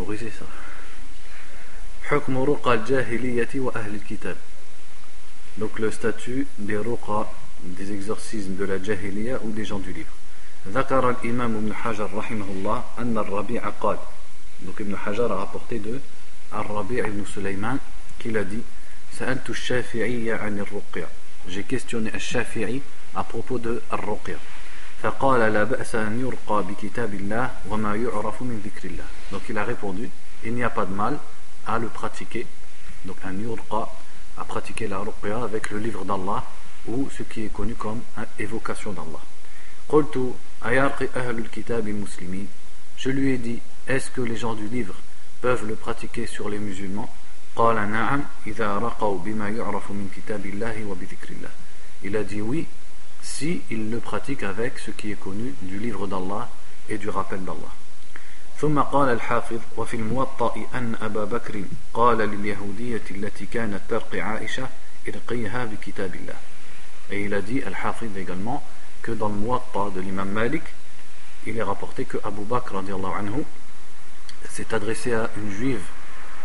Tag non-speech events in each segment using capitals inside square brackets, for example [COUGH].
mémoriser ça. حكم رقى الجاهلية وأهل الكتاب donc le statut des ruqa des exorcismes de la jahiliya ou des gens du livre ذكر الإمام ابن حجر رحمه الله أن الربيع قال donc Ibn Hajar a rapporté de Al-Rabi' ibn Sulaiman qu'il a dit سألت الشافعي عن الرقية j'ai questionné al-Shafi'i à propos de al-Ruqya فقال لا بأس أن يرقى بكتاب الله وما يعرف من ذكر الله donc il a répondu il n'y a pas de mal à le pratiquer donc un yurqa à pratiquer la ruqya avec le livre d'Allah ou ce qui est connu comme évocation d'Allah قلت أيرقي أهل الكتاب المسلمين je lui ai dit est-ce que les gens du livre peuvent le pratiquer sur les musulmans قال نعم إذا رقوا بما يعرف من كتاب الله وبذكر الله il a dit oui si il le pratique avec ce qui est connu du livre d'Allah et du rappel d'Allah ثم قال الحافظ وفي الموطأ أن أبا بكر قال لليهودية التي كانت ترقي عائشة ارقيها بكتاب الله Et il a dit, Al-Hafid également, que dans le Muwatta de l'imam Malik, il est rapporté que Abu Bakr anhu, s'est adressé à une juive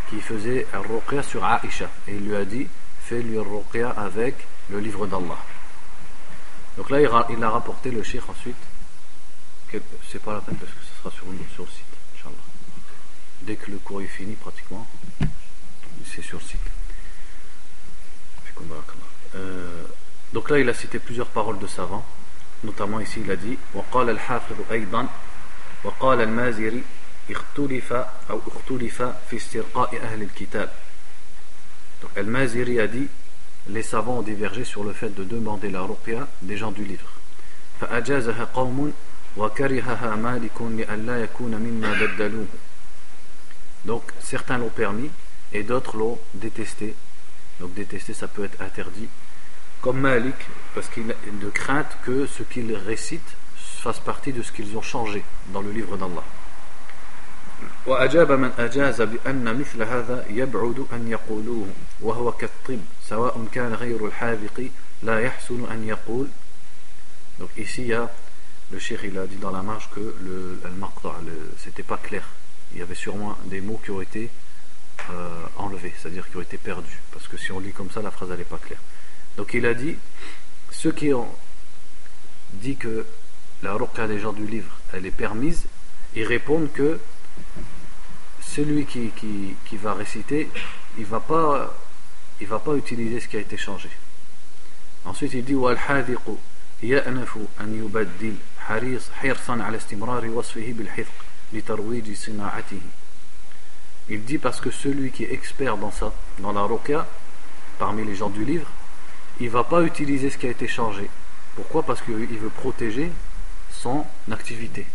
qui faisait un ruqya sur Aisha. Et il lui a dit, fais-lui un ruqya avec le livre d'Allah. Donc là, il a, rapporté le cheikh ensuite. C'est pas la peine parce que ce sera sur, sur le site, Inch'Allah. Dès que le cours est fini, pratiquement, c'est sur le site. Euh, donc là, il a cité plusieurs paroles de savants. Notamment ici, il a dit وقال الحافظ أيضا وقال المازري اختلف أو اختلف في استرقاء أهل الكتاب. Donc Al-Maziri a dit les savants ont divergé sur le fait de demander la ruqya des gens du livre. Donc certains l'ont permis et d'autres l'ont détesté. Donc détesté ça peut être interdit. Comme Malik, parce qu'il a de crainte que ce qu'ils récitent fasse partie de ce qu'ils ont changé dans le livre d'Allah. وأجاب من أجاز بأن مثل هذا يبعد أن يقولوه وهو كالطب سواء كان غير الحاذق لا يحسن أن يقول donc ici il y a le cheikh il a dit dans la marge que le, le c'était pas clair il y avait sûrement des mots qui ont été euh, enlevés c'est à dire qui ont été perdus parce que si on lit comme ça la phrase elle n'est pas claire donc il a dit ceux qui ont dit que la ruqya des gens du livre elle est permise ils répondent que celui qui, qui, qui, va réciter, il va pas, il va pas utiliser ce qui a été changé. Ensuite, il dit والحاذق يأنف أن يبدل حريص حرصا على استمرار وصفه بالحفظ لترويج صناعته. il dit parce que celui qui est expert dans ça, dans la ruqya, parmi les gens du livre, il va pas utiliser ce qui a été changé. Pourquoi? Parce qu'il veut protéger son activité.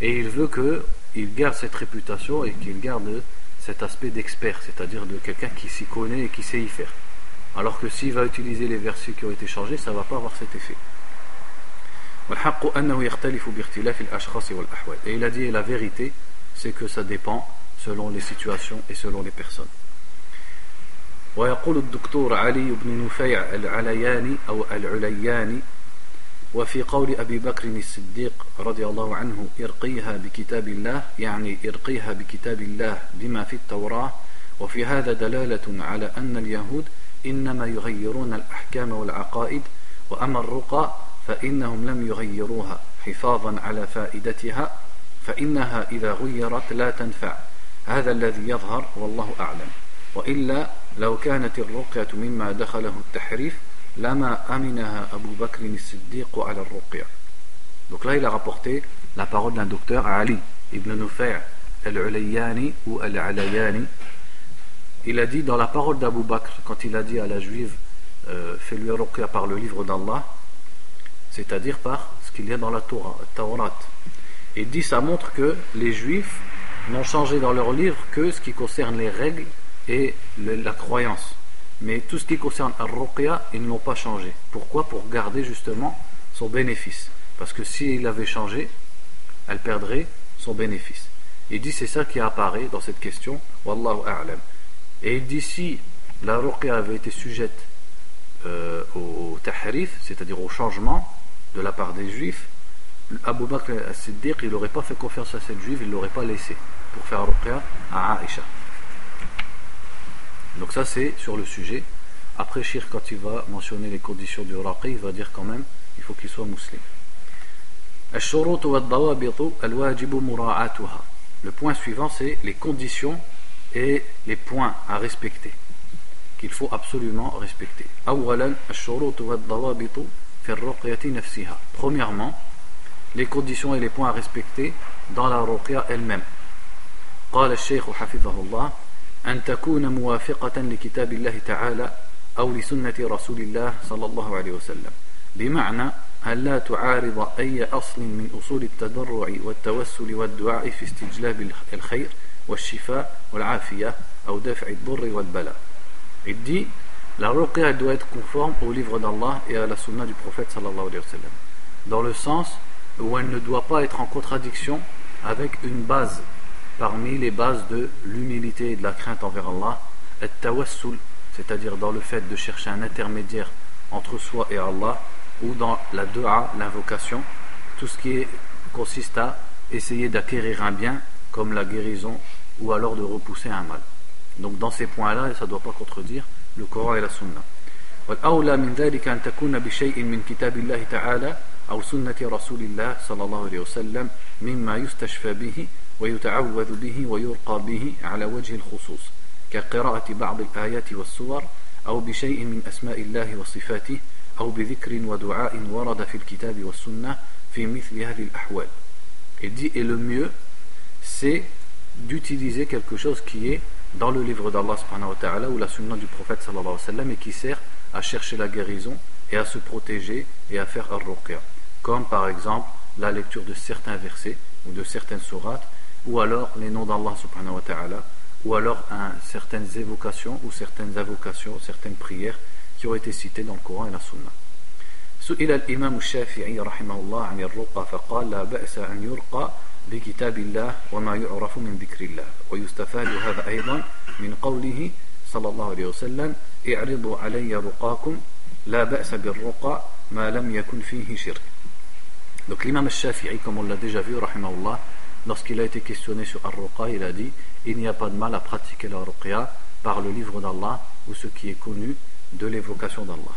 Et il veut que il garde cette réputation et qu'il garde cet aspect d'expert, c'est-à-dire de quelqu'un qui s'y connaît et qui sait y faire. Alors que s'il va utiliser les versets qui ont été changés, ça ne va pas avoir cet effet. Et il a dit, la vérité, c'est que ça dépend selon les situations et selon les personnes. ويقول الدكتور علي بن نفيع العلياني أو العلياني وفي قول أبي بكر الصديق رضي الله عنه ارقيها بكتاب الله يعني ارقيها بكتاب الله بما في التوراة وفي هذا دلالة على أن اليهود إنما يغيرون الأحكام والعقائد وأما الرقى فإنهم لم يغيروها حفاظا على فائدتها فإنها إذا غيرت لا تنفع هذا الذي يظهر والله أعلم وإلا لو كانت الرقية مما دخله التحريف Lama aminaha Abu Bakr siddiq ala ruqya Donc là, il a rapporté la parole d'un docteur, Ali ibn Nufay' al-Ulayani ou al-Alayani. Il a dit dans la parole d'Abu Bakr, quand il a dit à la juive, euh, fais-lui ruqya par le livre d'Allah, c'est-à-dire par ce qu'il y a dans la Torah, Taurat. Il dit, ça montre que les juifs n'ont changé dans leur livre que ce qui concerne les règles et la croyance. Mais tout ce qui concerne Ar-Ruqya, ils ne l'ont pas changé. Pourquoi? Pour garder justement son bénéfice. Parce que s'il avait changé, elle perdrait son bénéfice. Il dit c'est ça qui apparaît dans cette question. Wallahu a'lam. Et il dit si la Ruqya avait été sujette euh, au tahrif, c'est-à-dire au changement de la part des juifs, Abu Bakr al-Siddiq, il n'aurait pas fait confiance à cette juive, il ne l'aurait pas laissé pour faire ruqya à Aisha. Donc ça c'est sur le sujet. Après Shir, quand il va mentionner les conditions du raqi, il va dire quand même, il faut qu'il soit musulman. Le point suivant c'est les conditions et les points à respecter qu'il faut absolument respecter. Premièrement, les conditions et les points à respecter dans la ruqya elle-même. قال الشيخ حفظه الله أن تكون موافقة لكتاب الله تعالى أو لسنة رسول الله صلى الله عليه وسلم بمعنى أن لا تعارض أي أصل من أصول التضرع والتوسل والدعاء في استجلاب الخير والشفاء والعافية أو دفع الضر والبلاء dit la ruqya doit être conforme au livre d'Allah et à la sunna du prophète sallallahu alayhi wa sallam. Dans le sens où elle ne doit pas être en contradiction avec une base parmi les bases de l'humilité et de la crainte envers Allah, tawassul, c'est-à-dire dans le fait de chercher un intermédiaire entre soi et Allah, ou dans la dua, l'invocation, tout ce qui consiste à essayer d'acquérir un bien, comme la guérison, ou alors de repousser un mal. Donc dans ces points-là, ça ne doit pas contredire le Coran et. والأولى من ذلك أن تكون بشيء من كتاب الله تعالى أو سنة رسول الله صلى الله عليه وسلم مما يستشفى به ويتعوذ به ويرقى به على وجه الخصوص كقراءة بعض الآيات والسور أو بشيء من أسماء الله وصفاته أو بذكر ودعاء ورد في الكتاب والسنة في مثل هذه الأحوال. Il dit, et le mieux, c'est d'utiliser quelque chose qui est dans le livre d'Allah ou la sunna du prophète sallallahu alayhi wa sallam et qui sert à chercher la guérison et à se protéger et à faire ar-ruqya comme par exemple la lecture de certains versets ou de certaines sourates ou alors les noms d'Allah subhanahu wa ta'ala ou alors un, certaines évocations ou certaines invocations, certaines prières qui ont été citées dans le Coran et la sunna سئل الإمام الشافعي رحمه الله عن الرقى فقال لا بأس أن يرقى بكتاب الله وما يعرف من ذكر الله ويستفاد هذا أيضا من قوله صلى الله عليه وسلم اعرضوا علي رقاكم لا بأس بالرقى ما لم يكن فيه شرك Donc l'imam al-Shafi'i, comme on l'a déjà vu, rahimahullah, lorsqu'il a été questionné sur Ar-Ruqa, il a dit il n'y a pas de mal à pratiquer la Ruqya par le livre d'Allah ou ce qui est connu de l'évocation d'Allah.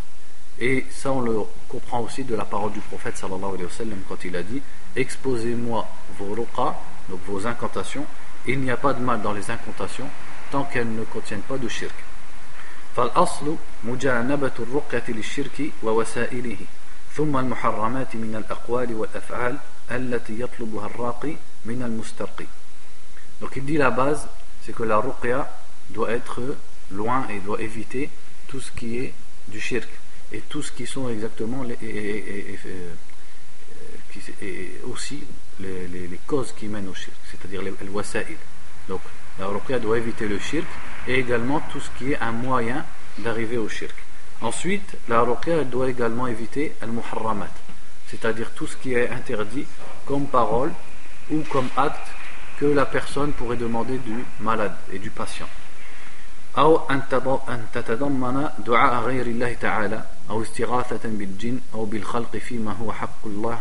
Et ça, on le comprend aussi de la parole du prophète sallallahu alayhi wa sallam quand il a dit Exposez-moi vos ruqa, donc vos incantations. Il n'y a pas de mal dans les incantations tant qu'elles ne contiennent pas de shirk. فالأصل مجانبة الرقية للشرك ووسائله ثم المحرمات من الأقوال والأفعال التي يطلبها الراقي من المسترقي Donc il dit la base, c'est que la ruqya doit être loin et doit éviter tout ce qui est du shirk et tout ce qui sont exactement les, et, et, aussi les, les, les, causes qui mènent au shirk, c'est-à-dire les wasa'il. Donc la ruqya doit éviter le shirk et également tout ce qui est un moyen d'arriver au shirk. Ensuite, la ruqya doit également éviter al-muharramat, c'est-à-dire tout ce qui est interdit comme parole ou comme acte que la personne pourrait demander du malade et du patient. أو أن تتضمن دعاء غير الله تعالى أو استغاثة بالجن أو بالخلق فيما هو حق الله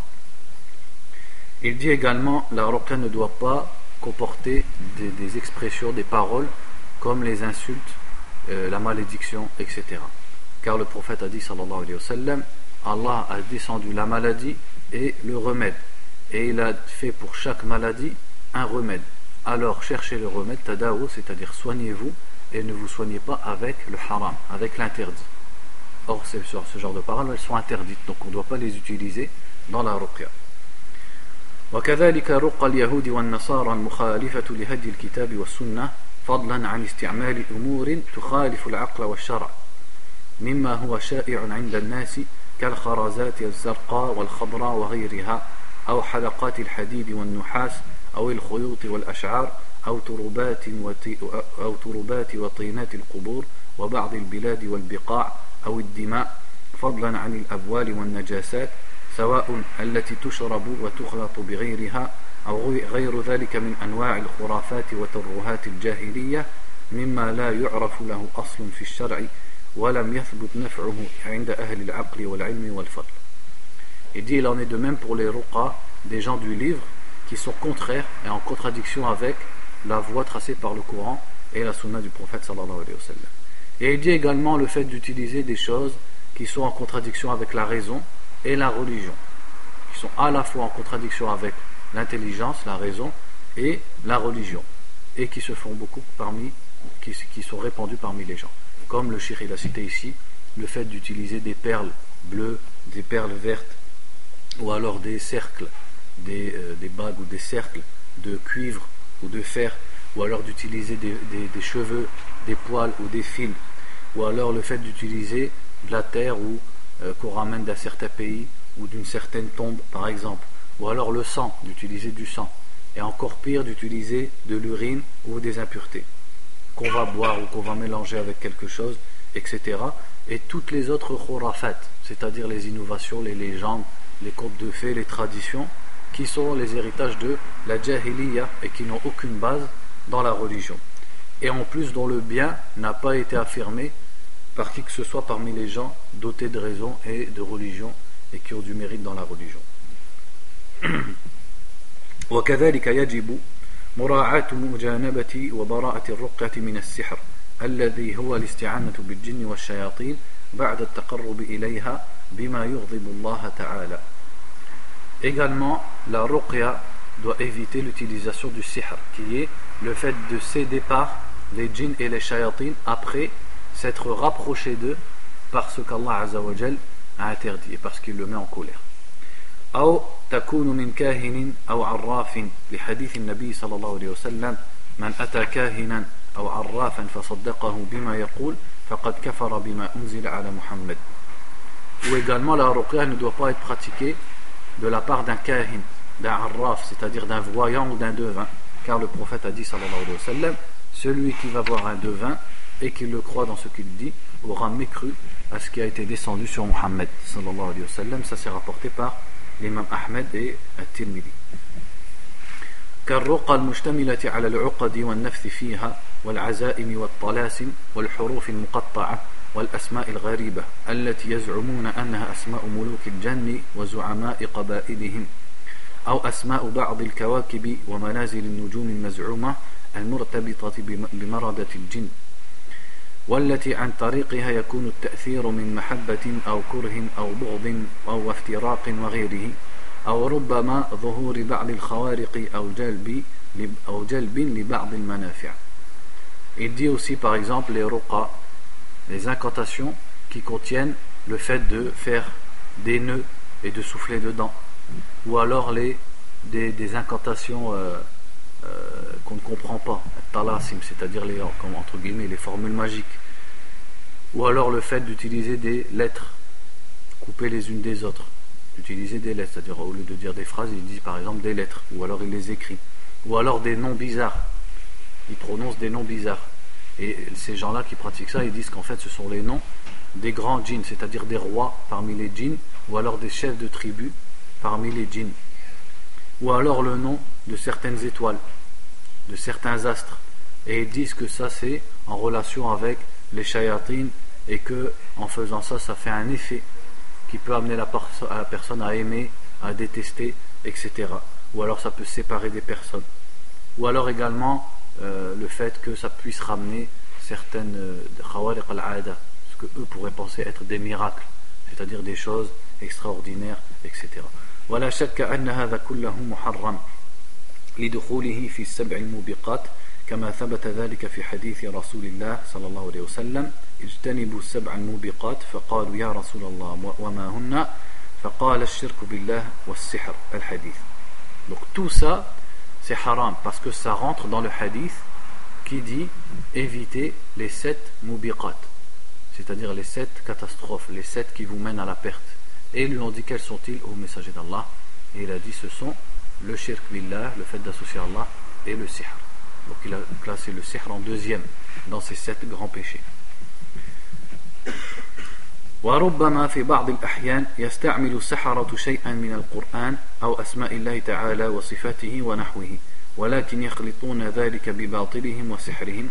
Il dit également, la ruqya ne doit pas comporter des, expressions, des paroles comme les insultes, euh, la malédiction, etc. Car le prophète a dit, sallallahu alayhi wa Allah a descendu la maladie et le remède. Et il a fait pour chaque maladie un remède. Alors cherchez le remède, tadawo, c'est-à-dire soignez-vous et ne vous soignez pas avec le haram, avec l'interdit. Or, ce genre de paroles, elles sont interdites, donc on ne doit pas les utiliser dans la ruqya. وكذلك رق اليهود والنصارى المخالفة لهدي الكتاب والسنة فضلا عن استعمال أمور تخالف العقل والشرع مما هو شائع عند الناس كالخرزات الزرقاء والخضراء وغيرها أو حلقات الحديد والنحاس أو الخيوط والأشعار أو تربات, أو تربات وطينات القبور وبعض البلاد والبقاع أو الدماء فضلا عن الأبوال والنجاسات سواء التي تشرب وتخلط بغيرها أو غير ذلك من أنواع الخرافات وترهات الجاهلية مما لا يعرف له أصل في الشرع ولم يثبت نفعه عند أهل العقل والعلم والفضل Il dit il en est de même pour les ruqa des gens du livre qui sont contraires et en contradiction avec la voie tracée par le Coran et la sunna du prophète sallallahu alayhi wa sallam. Et il dit également le fait d'utiliser des choses qui sont en contradiction avec la raison et la religion, qui sont à la fois en contradiction avec l'intelligence, la raison et la religion, et qui se font beaucoup parmi, qui, sont répandus parmi les gens. Comme le shir il a cité ici, le fait d'utiliser des perles bleues, des perles vertes, ou alors des cercles, des, euh, des bagues ou des cercles de cuivre ou de fer, ou alors d'utiliser des, des, cheveux, des poils ou des fils, ou alors le fait d'utiliser de la terre ou euh, qu'on ramène d'un certain pays ou d'une certaine tombe par exemple, ou alors le sang, d'utiliser du sang, et encore pire d'utiliser de l'urine ou des impuretés qu'on va boire ou qu'on va mélanger avec quelque chose, etc. Et toutes les autres khurafat, c'est-à-dire les innovations, les légendes, les contes de fées, les traditions, qui sont les héritages de la jahiliya et qui n'ont aucune base dans la religion. Et en plus dont le bien n'a pas été affirmé par qui que ce soit parmi les gens dotés de raison et de religion et qui ont du mérite dans la religion. [CLEARS THROAT] وكذلك يجب مراعاة مجانبة وبراءة الرقية من السحر الذي هو الاستعانة بالجن والشياطين بعد التقرب إليها بما يغضب الله تعالى Également, la ruqya doit éviter l'utilisation du sihr, qui est le fait de céder par les djinns et les shayatines après s'être rapproché d'eux par ce qu'Allah a interdit et parce qu'il le met en colère. أو تكون من كاهن أو عراف لحديث النبي صلى الله عليه وسلم من أتى كاهنا أو عرافا فصدقه بما يقول فقد كفر بما أنزل على محمد Ou également la ruqya ne doit pas être pratiquée de la part d'un kahin, d'un arraf, c'est-à-dire d'un voyant ou d'un devin. Car le prophète a dit, sallallahu alayhi wa sallam, celui qui va voir un devin et qui le croit dans ce qu'il dit, aura mécru à ce qui a été descendu sur Muhammad. Ça s'est rapporté par l'imam Ahmed et At-Tirmidhi. كالرقى المشتملة على العقد والنفث فيها والعزائم والطلاسم والحروف المقطعة والأسماء الغريبة التي يزعمون أنها أسماء ملوك الجن وزعماء قبائلهم أو أسماء بعض الكواكب ومنازل النجوم المزعومة المرتبطة بمردة الجن والتي عن طريقها يكون التأثير من محبة أو كره أو بغض أو افتراق وغيره أو ربما ظهور بعض الخوارق أو جلب أو جلب لبعض المنافع. Il dit aussi par exemple les ruqa les incantations qui contiennent le fait de faire des nœuds et de souffler dedans, ou alors les, des, incantations euh, euh, ne comprend pas, talasim, c'est-à-dire les, entre guillemets, les formules magiques, ou alors le fait d'utiliser des lettres coupées les unes des autres, d'utiliser des lettres, c'est-à-dire au lieu de dire des phrases, il dit par exemple des lettres, ou alors il les écrit, ou alors des noms bizarres, il prononce des noms bizarres. Et ces gens-là qui pratiquent ça, ils disent qu'en fait ce sont les noms des grands djinns, c'est-à-dire des rois parmi les djinns, ou alors des chefs de tribus parmi les djinns, ou alors le nom de certaines étoiles, de certains astres. Et ils disent que ça c'est en relation avec les chayatines et que en faisant ça, ça fait un effet qui peut amener la, personne à aimer, à détester, etc. Ou alors ça peut séparer des personnes. Ou alors également euh, le fait que ça puisse ramener certaines euh, khawariq euh, ce que eux pourraient penser être des miracles, c'est-à-dire des choses extraordinaires, etc. Voilà, لدخوله في السبع الموبقات كما ثبت ذلك في حديث رسول الله صلى الله عليه وسلم اجتنبوا السبع الموبقات فقالوا يا رسول الله وما هن فقال الشرك بالله والسحر الحديث donc tout ça c'est haram parce que ça rentre dans le hadith qui dit éviter les sept mubiqat, c'est-à-dire les sept catastrophes, les sept qui vous mènent à la perte. Et lui ont dit quels sont-ils au messager d'Allah Et il a dit ce sont le shirk billah, le fait d'associer Allah, et le sihr. Donc il a classé le sihr en deuxième dans ces sept grands péchés. وربما في بعض الأحيان يستعمل السحرة شيئا من القرآن أو أسماء الله تعالى وصفاته ونحوه ولكن يخلطون ذلك بباطلهم وسحرهم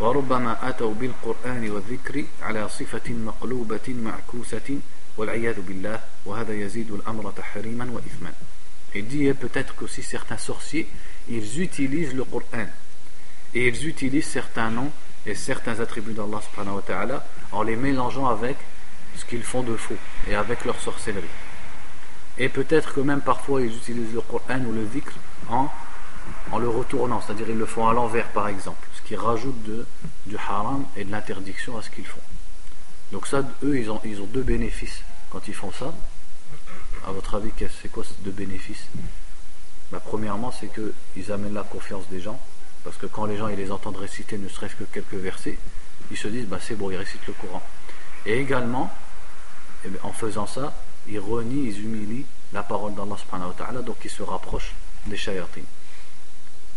وربما أتوا بالقرآن والذكر على صفة مقلوبة معكوسة والعياذ بالله وهذا يزيد الأمر تحريما وإثما il dit peut-être qu'aussi certains sorciers, ils utilisent le Coran et ils utilisent certains noms et certains attributs d'Allah subhanahu wa ta'ala en les mélangeant avec ce qu'ils font de faux et avec leur sorcellerie. Et peut-être que même parfois ils utilisent le Coran ou le dhikr en, en le retournant, c'est-à-dire ils le font à l'envers par exemple, ce qui rajoute du haram et de l'interdiction à ce qu'ils font. Donc ça, eux, ils ont, ils ont deux bénéfices quand ils font ça. À votre avis, c'est quoi ces deux bénéfices bah, Premièrement, c'est qu'ils amènent la confiance des gens, parce que quand les gens ils les entendent réciter ne serait-ce que quelques versets, ils se disent, bah, c'est bon, ils récitent le Coran. Et également, eh en faisant ça, ils renient, ils humilient la parole d'Allah subhanahu wa ta'ala, donc ils se rapprochent des shayatin.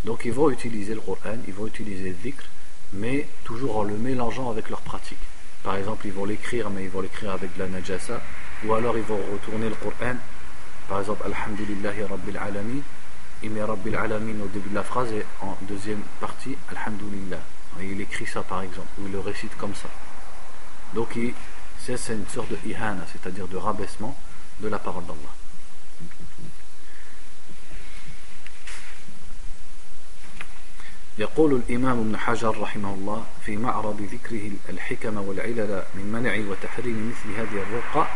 Donc ils vont utiliser le Coran, ils vont utiliser le dhikr, mais toujours en le mélangeant avec leur pratique. Par exemple, ils vont l'écrire, mais ils vont l'écrire avec de la najasa, ou alors ils vont retourner le Coran. Par exemple, Alhamdulillahi Rabbil Alamin, il met Rabbil Alamin au début de la phrase et en deuxième partie, Alhamdulillah. il écrit ça par exemple, ou il le récite comme ça. Donc c'est une sorte de ihana, c'est-à-dire de rabaissement de la parole d'Allah. يقول الإمام ابن حجر رحمه الله في معرض ذكره الحكم والعلل من منع وتحريم مثل هذه الرقى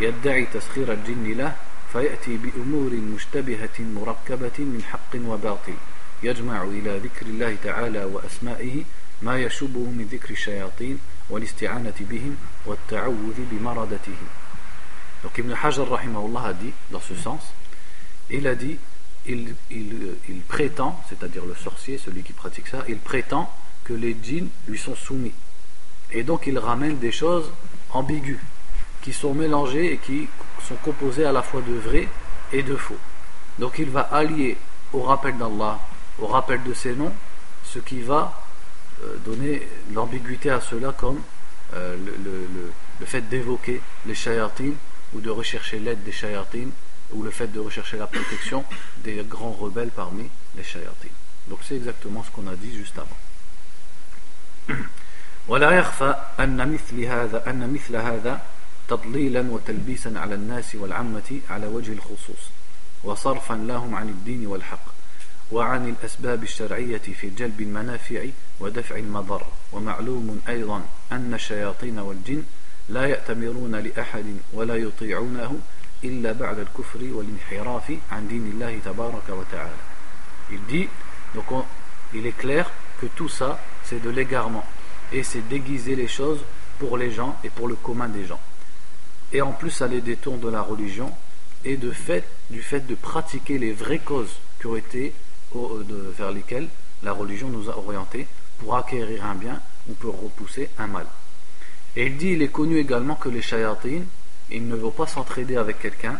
يدعي تسخير الجن له فيأتي بأمور مشتبهة مركبة من حق وباطل يجمع إلى ذكر الله تعالى وأسمائه ما يشبه من ذكر الشياطين والاستعانة بهم والتعوذ بمردتهم Donc Ibn Hajar rahimahullah a dit dans ce sens, il a dit il, prétend, c'est-à-dire le sorcier, celui qui pratique ça, il prétend que les djinns lui sont soumis. Et donc il ramène des choses ambiguës, qui sont mélangées et qui sont composées à la fois de vrai et de faux. Donc il va allier au rappel d'Allah, au rappel de ses noms, ce qui va euh, donner l'ambiguïté à cela comme euh, le, fait d'évoquer les shayatines ou de rechercher l'aide des shayatines ou le fait de rechercher la protection des grands rebelles parmi les shayatin. Donc c'est exactement ce qu'on a dit juste avant. [CLEARS THROAT] تضليلا وتلبيسا على الناس والعامة على وجه الخصوص وصرفا لهم عن الدين والحق وعن الأسباب الشرعية في جلب المنافع ودفع المضر ومعلوم أيضا أن الشياطين والجن لا يأتمرون لأحد ولا يطيعونه Il dit, donc il est clair que tout ça, c'est de l'égarement. Et c'est déguiser les choses pour les gens et pour le commun des gens. Et en plus, ça les détourne de la religion et de fait, du fait de pratiquer les vraies causes qui ont été vers lesquelles la religion nous a orientés pour acquérir un bien ou pour repousser un mal. Et il dit, il est connu également que les shayatines, il ne veut pas s'entraider avec quelqu'un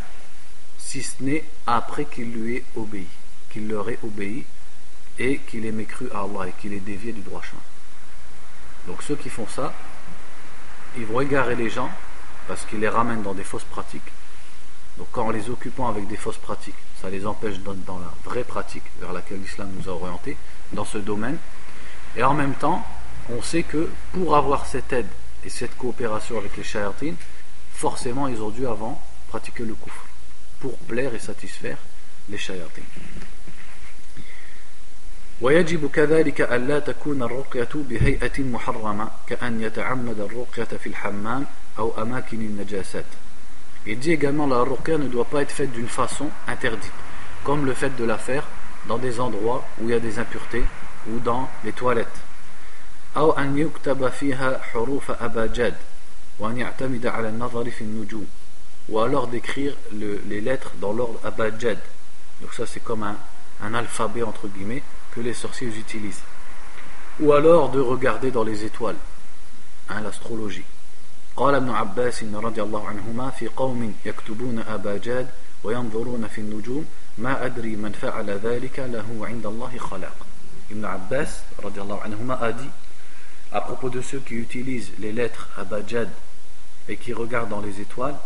si ce n'est après qu'il lui ait obéi, qu'il leur ait obéi et qu'il ait mécru à Allah et qu'il ait dévié du droit chemin. Donc ceux qui font ça, ils vont égarer les gens parce qu'ils les ramènent dans des fausses pratiques. Donc quand les occupant avec des fausses pratiques, ça les empêche dans, dans la vraie pratique vers laquelle l'islam nous a orientés, dans ce domaine. Et en même temps, on sait que pour avoir cette aide et cette coopération avec les shayatines, forcément ils ont dû avant pratiquer le kufr pour plaire et satisfaire les shayatin. ويجب كذلك ألا تكون الرقية بهيئة محرمة كأن يتعمد الرقية في الحمام أو أماكن النجاسات. il dit également la ruqya ne doit pas être faite d'une façon interdite, comme le fait de la faire dans des endroits où il y a des impuretés ou dans les toilettes. ou alors d'écrire les lettres dans l'ordre abajad donc ça c'est comme un, alphabet entre guillemets que les sorciers utilisent. Ou alors de regarder dans les étoiles hein, l'astrologie. قال ابن عباس رضي الله عنهما في قوم يكتبون أباجاد وينظرون في النجوم ما أدري من فعل ذلك له عند الله خلاق Ibn Abbas anhuma, a dit à propos de ceux qui utilisent les lettres abajad et qui regardent dans les étoiles,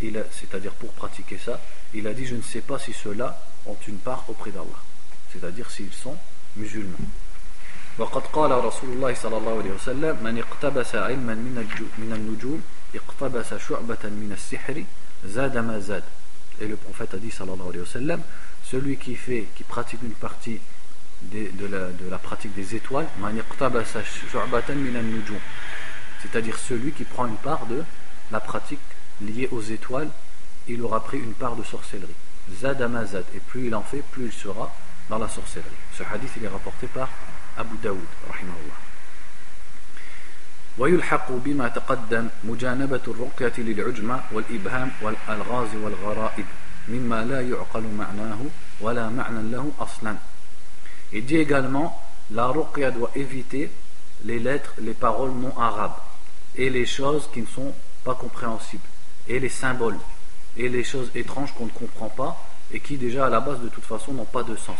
c'est-à-dire pour pratiquer ça, il a dit Je ne sais pas si ceux-là ont une part auprès d'Allah, c'est-à-dire s'ils sont musulmans. وقد قال رسول الله صلى الله عليه وسلم من اقتبس علما من النجوم اقتبس شعبة من السحر زاد ما زاد et le prophète a dit sallallahu alayhi wa sallam celui qui fait qui pratique une partie de, de, la, de la pratique des étoiles c'est-à-dire celui qui prend une part de la pratique liée aux étoiles il aura pris une part de sorcellerie zadamazad et plus il en fait plus il sera dans la sorcellerie ce hadith il est rapporté par Abu Daoud rahimahullah ويلحق بما تقدم مجانبة الرقية للعجمة والإبهام والألغاز والغرائب مما لا يعقل معناه ولا معنى له أصلا Il dit également, la ruqya doit éviter les lettres, les paroles non arabes, et les choses qui ne sont pas compréhensibles, et les symboles, et les choses étranges qu'on ne comprend pas, et qui déjà à la base de toute façon n'ont pas de sens.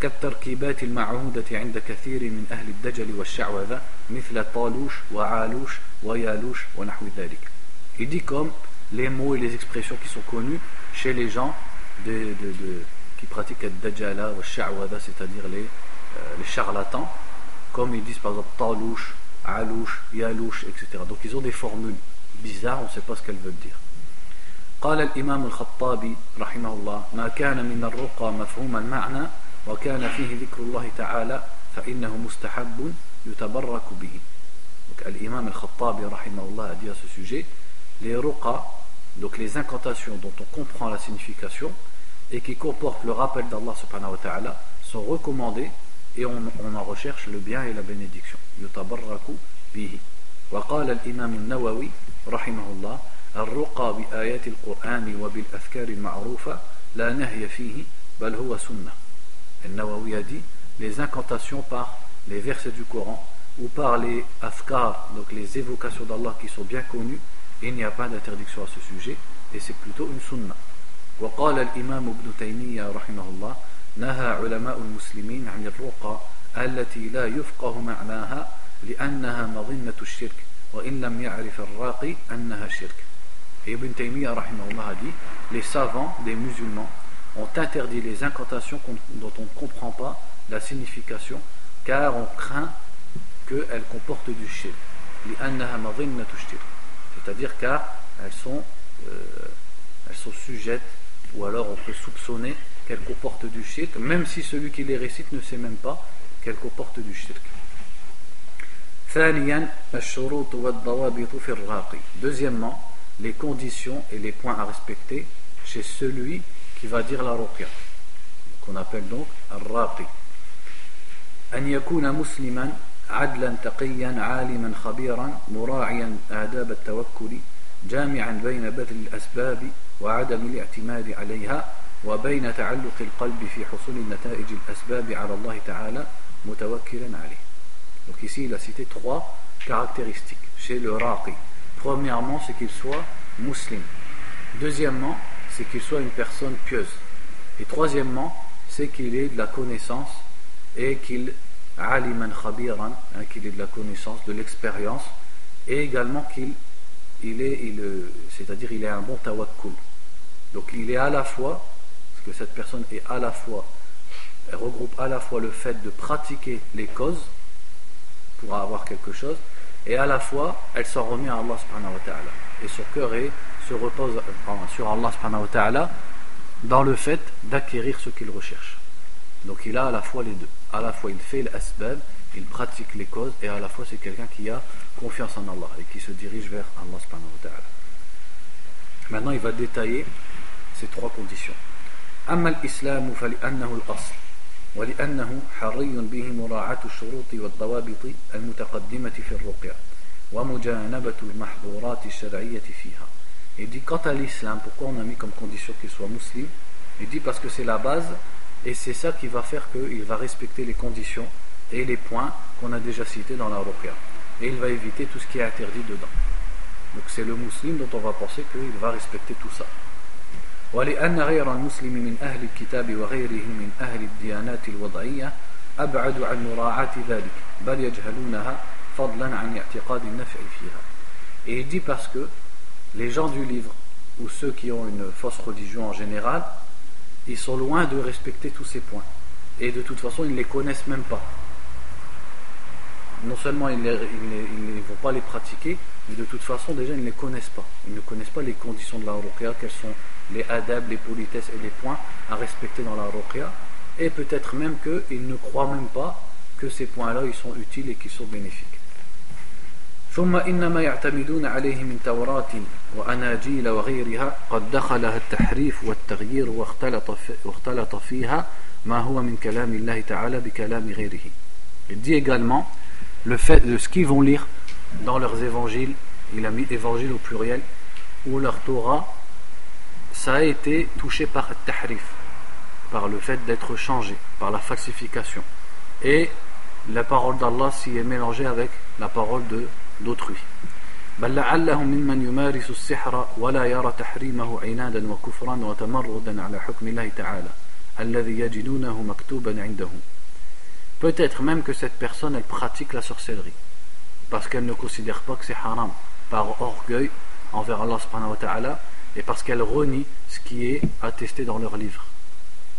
كالتركيبات المعهودة عند كثير من أهل الدجل والشعوذة مثل طالوش وعالوش ويالوش ونحو ذلك. Il dit comme les mots et les expressions qui sont connus chez les gens de, de, de, qui pratiquent le dajjala ou sha'wada, c'est-à-dire les, euh, les charlatans, comme ils disent par exemple talouche, alouche, yalouche, etc. Donc ils ont des formules bizarres, on ne sait pas ce qu'elles veulent dire. قال الإمام الخطابي رحمه الله ما كان من الرقى مفهوم المعنى وكان فيه ذكر الله تعالى فإنه مستحب يتبرك به donc l'imam al-Khattabi rahimahullah a dit à les ruqa donc les incantations dont on comprend la signification et qui comportent le rappel d'Allah subhanahu wa ta'ala sont recommandés et on, on, en recherche le bien et la bénédiction. يتبرك به. وقال الإمام النووي رحمه الله الرقى بآيات القرآن وبالأذكار المعروفة لا نهي فيه بل هو سنة. El Nawawi a dit les incantations par les versets du Coran ou par les afkar, donc les évocations d'Allah qui sont bien connues, il n'y a pas d'interdiction à ce sujet et c'est plutôt une sunnah. وقال الإمام ابن تيمية رحمه الله نهى علماء المسلمين عن الرقى التي لا يفقه معناها لأنها مظنة الشرك وإن لم يعرف الراقي أنها شرك Et Ibn Taymiyyah rahimahullah a dit les savants des musulmans ont interdit les incantations dont on ne comprend pas la signification car on craint qu'elles comportent du shirk. C'est-à-dire car elles sont, euh, elles sont sujettes ou alors on peut soupçonner qu'elles comportent du shirk, même si celui qui les récite ne sait même pas qu'elles comportent du shirk. Deuxièmement, les conditions et les points à respecter chez celui qui va dire la ruqya, qu'on appelle donc al-raqi. أن يكون مسلما عدلا تقيا عالما خبيرا مراعيا آداب التوكل جامعا بين بذل الأسباب وعدم الاعتماد عليها وبين تعلق القلب في حصول النتائج الأسباب على الله تعالى متوكلا عليه Donc ici il a cité trois caractéristiques chez le raqi. Premièrement, c'est qu'il soit musulman. Deuxièmement, c'est qu'il soit une personne pieuse. Et troisièmement, c'est qu'il ait de la connaissance et qu'il aliman hein, qu'il ait de la connaissance, de l'expérience, et également qu'il il est, il, c'est-à-dire il est un bon tawakkul. Donc il est à la fois, parce que cette personne est à la fois, elle regroupe à la fois le fait de pratiquer les causes pour avoir quelque chose, et à la fois elle s'en remet à Allah subhanahu wa ta'ala. Et son cœur se repose sur Allah subhanahu wa ta'ala dans le fait d'acquérir ce qu'il recherche. Donc il a à la fois les deux. À la fois il fait l'asbab, il pratique les causes, et à la fois c'est quelqu'un qui a confiance en Allah et qui se dirige vers Allah subhanahu wa ta'ala. Maintenant il va détailler ces trois conditions. أما الإسلام فلأنه الأصل ولأنه حري به مراعاة الشروط والضوابط المتقدمة في الرقية ومجانبة المحظورات الشرعية فيها. Il dit quant à l'islam, pourquoi on a mis comme condition qu'il soit musulman Il dit parce que c'est la base et c'est ça qui va faire qu'il va respecter les conditions et les points qu'on a déjà cités dans la ruqya. Et il va éviter tout ce qui est interdit dedans. Donc c'est le musulman dont on va penser qu'il va respecter tout ça. ولأن غير المسلم من أهل الكتاب وغيره من أهل الديانات الوضعية أبعد عن مراعاة ذلك بل يجهلونها فضلا عن اعتقاد النفع فيها Et il dit parce que les gens du livre ou ceux qui ont une fausse religion en général, ils sont loin de respecter tous ces points. Et de toute façon, ils ne les connaissent même pas. Non seulement ils ne vont pas les pratiquer, mais de toute façon, déjà, ils ne les connaissent pas. Ils ne connaissent pas les conditions de la ruqya, quels sont les adab, les politesses et les points à respecter dans la ruqya. Et peut-être même qu'ils ne croient même pas que ces points-là, ils sont utiles et qu'ils sont bénéfiques. ثم إنما يعتمدون عليه من توراة وأناجيل وغيرها قد دخلها التحريف والتغيير واختلط, واختلط فيها ما هو من كلام الله تعالى بكلام غيره. Il dit également le fait de ce qu'ils vont lire dans leurs évangiles, il a mis évangile au pluriel, ou leur Torah, ça a été touché par tahrif, par le fait d'être changé, par la falsification. Et la parole d'Allah s'y est mélangée avec la parole de d'autrui. بل لعلهم ممن يمارس السحر ولا يرى تحريمه عنادا وكفرا وتمردا على حكم الله تعالى الذي يجدونه مكتوبا عندهم Peut-être même que cette personne elle pratique la sorcellerie parce qu'elle ne considère pas que c'est haram par orgueil envers Allah subhanahu wa ta'ala et parce qu'elle renie ce qui est attesté dans leur livre.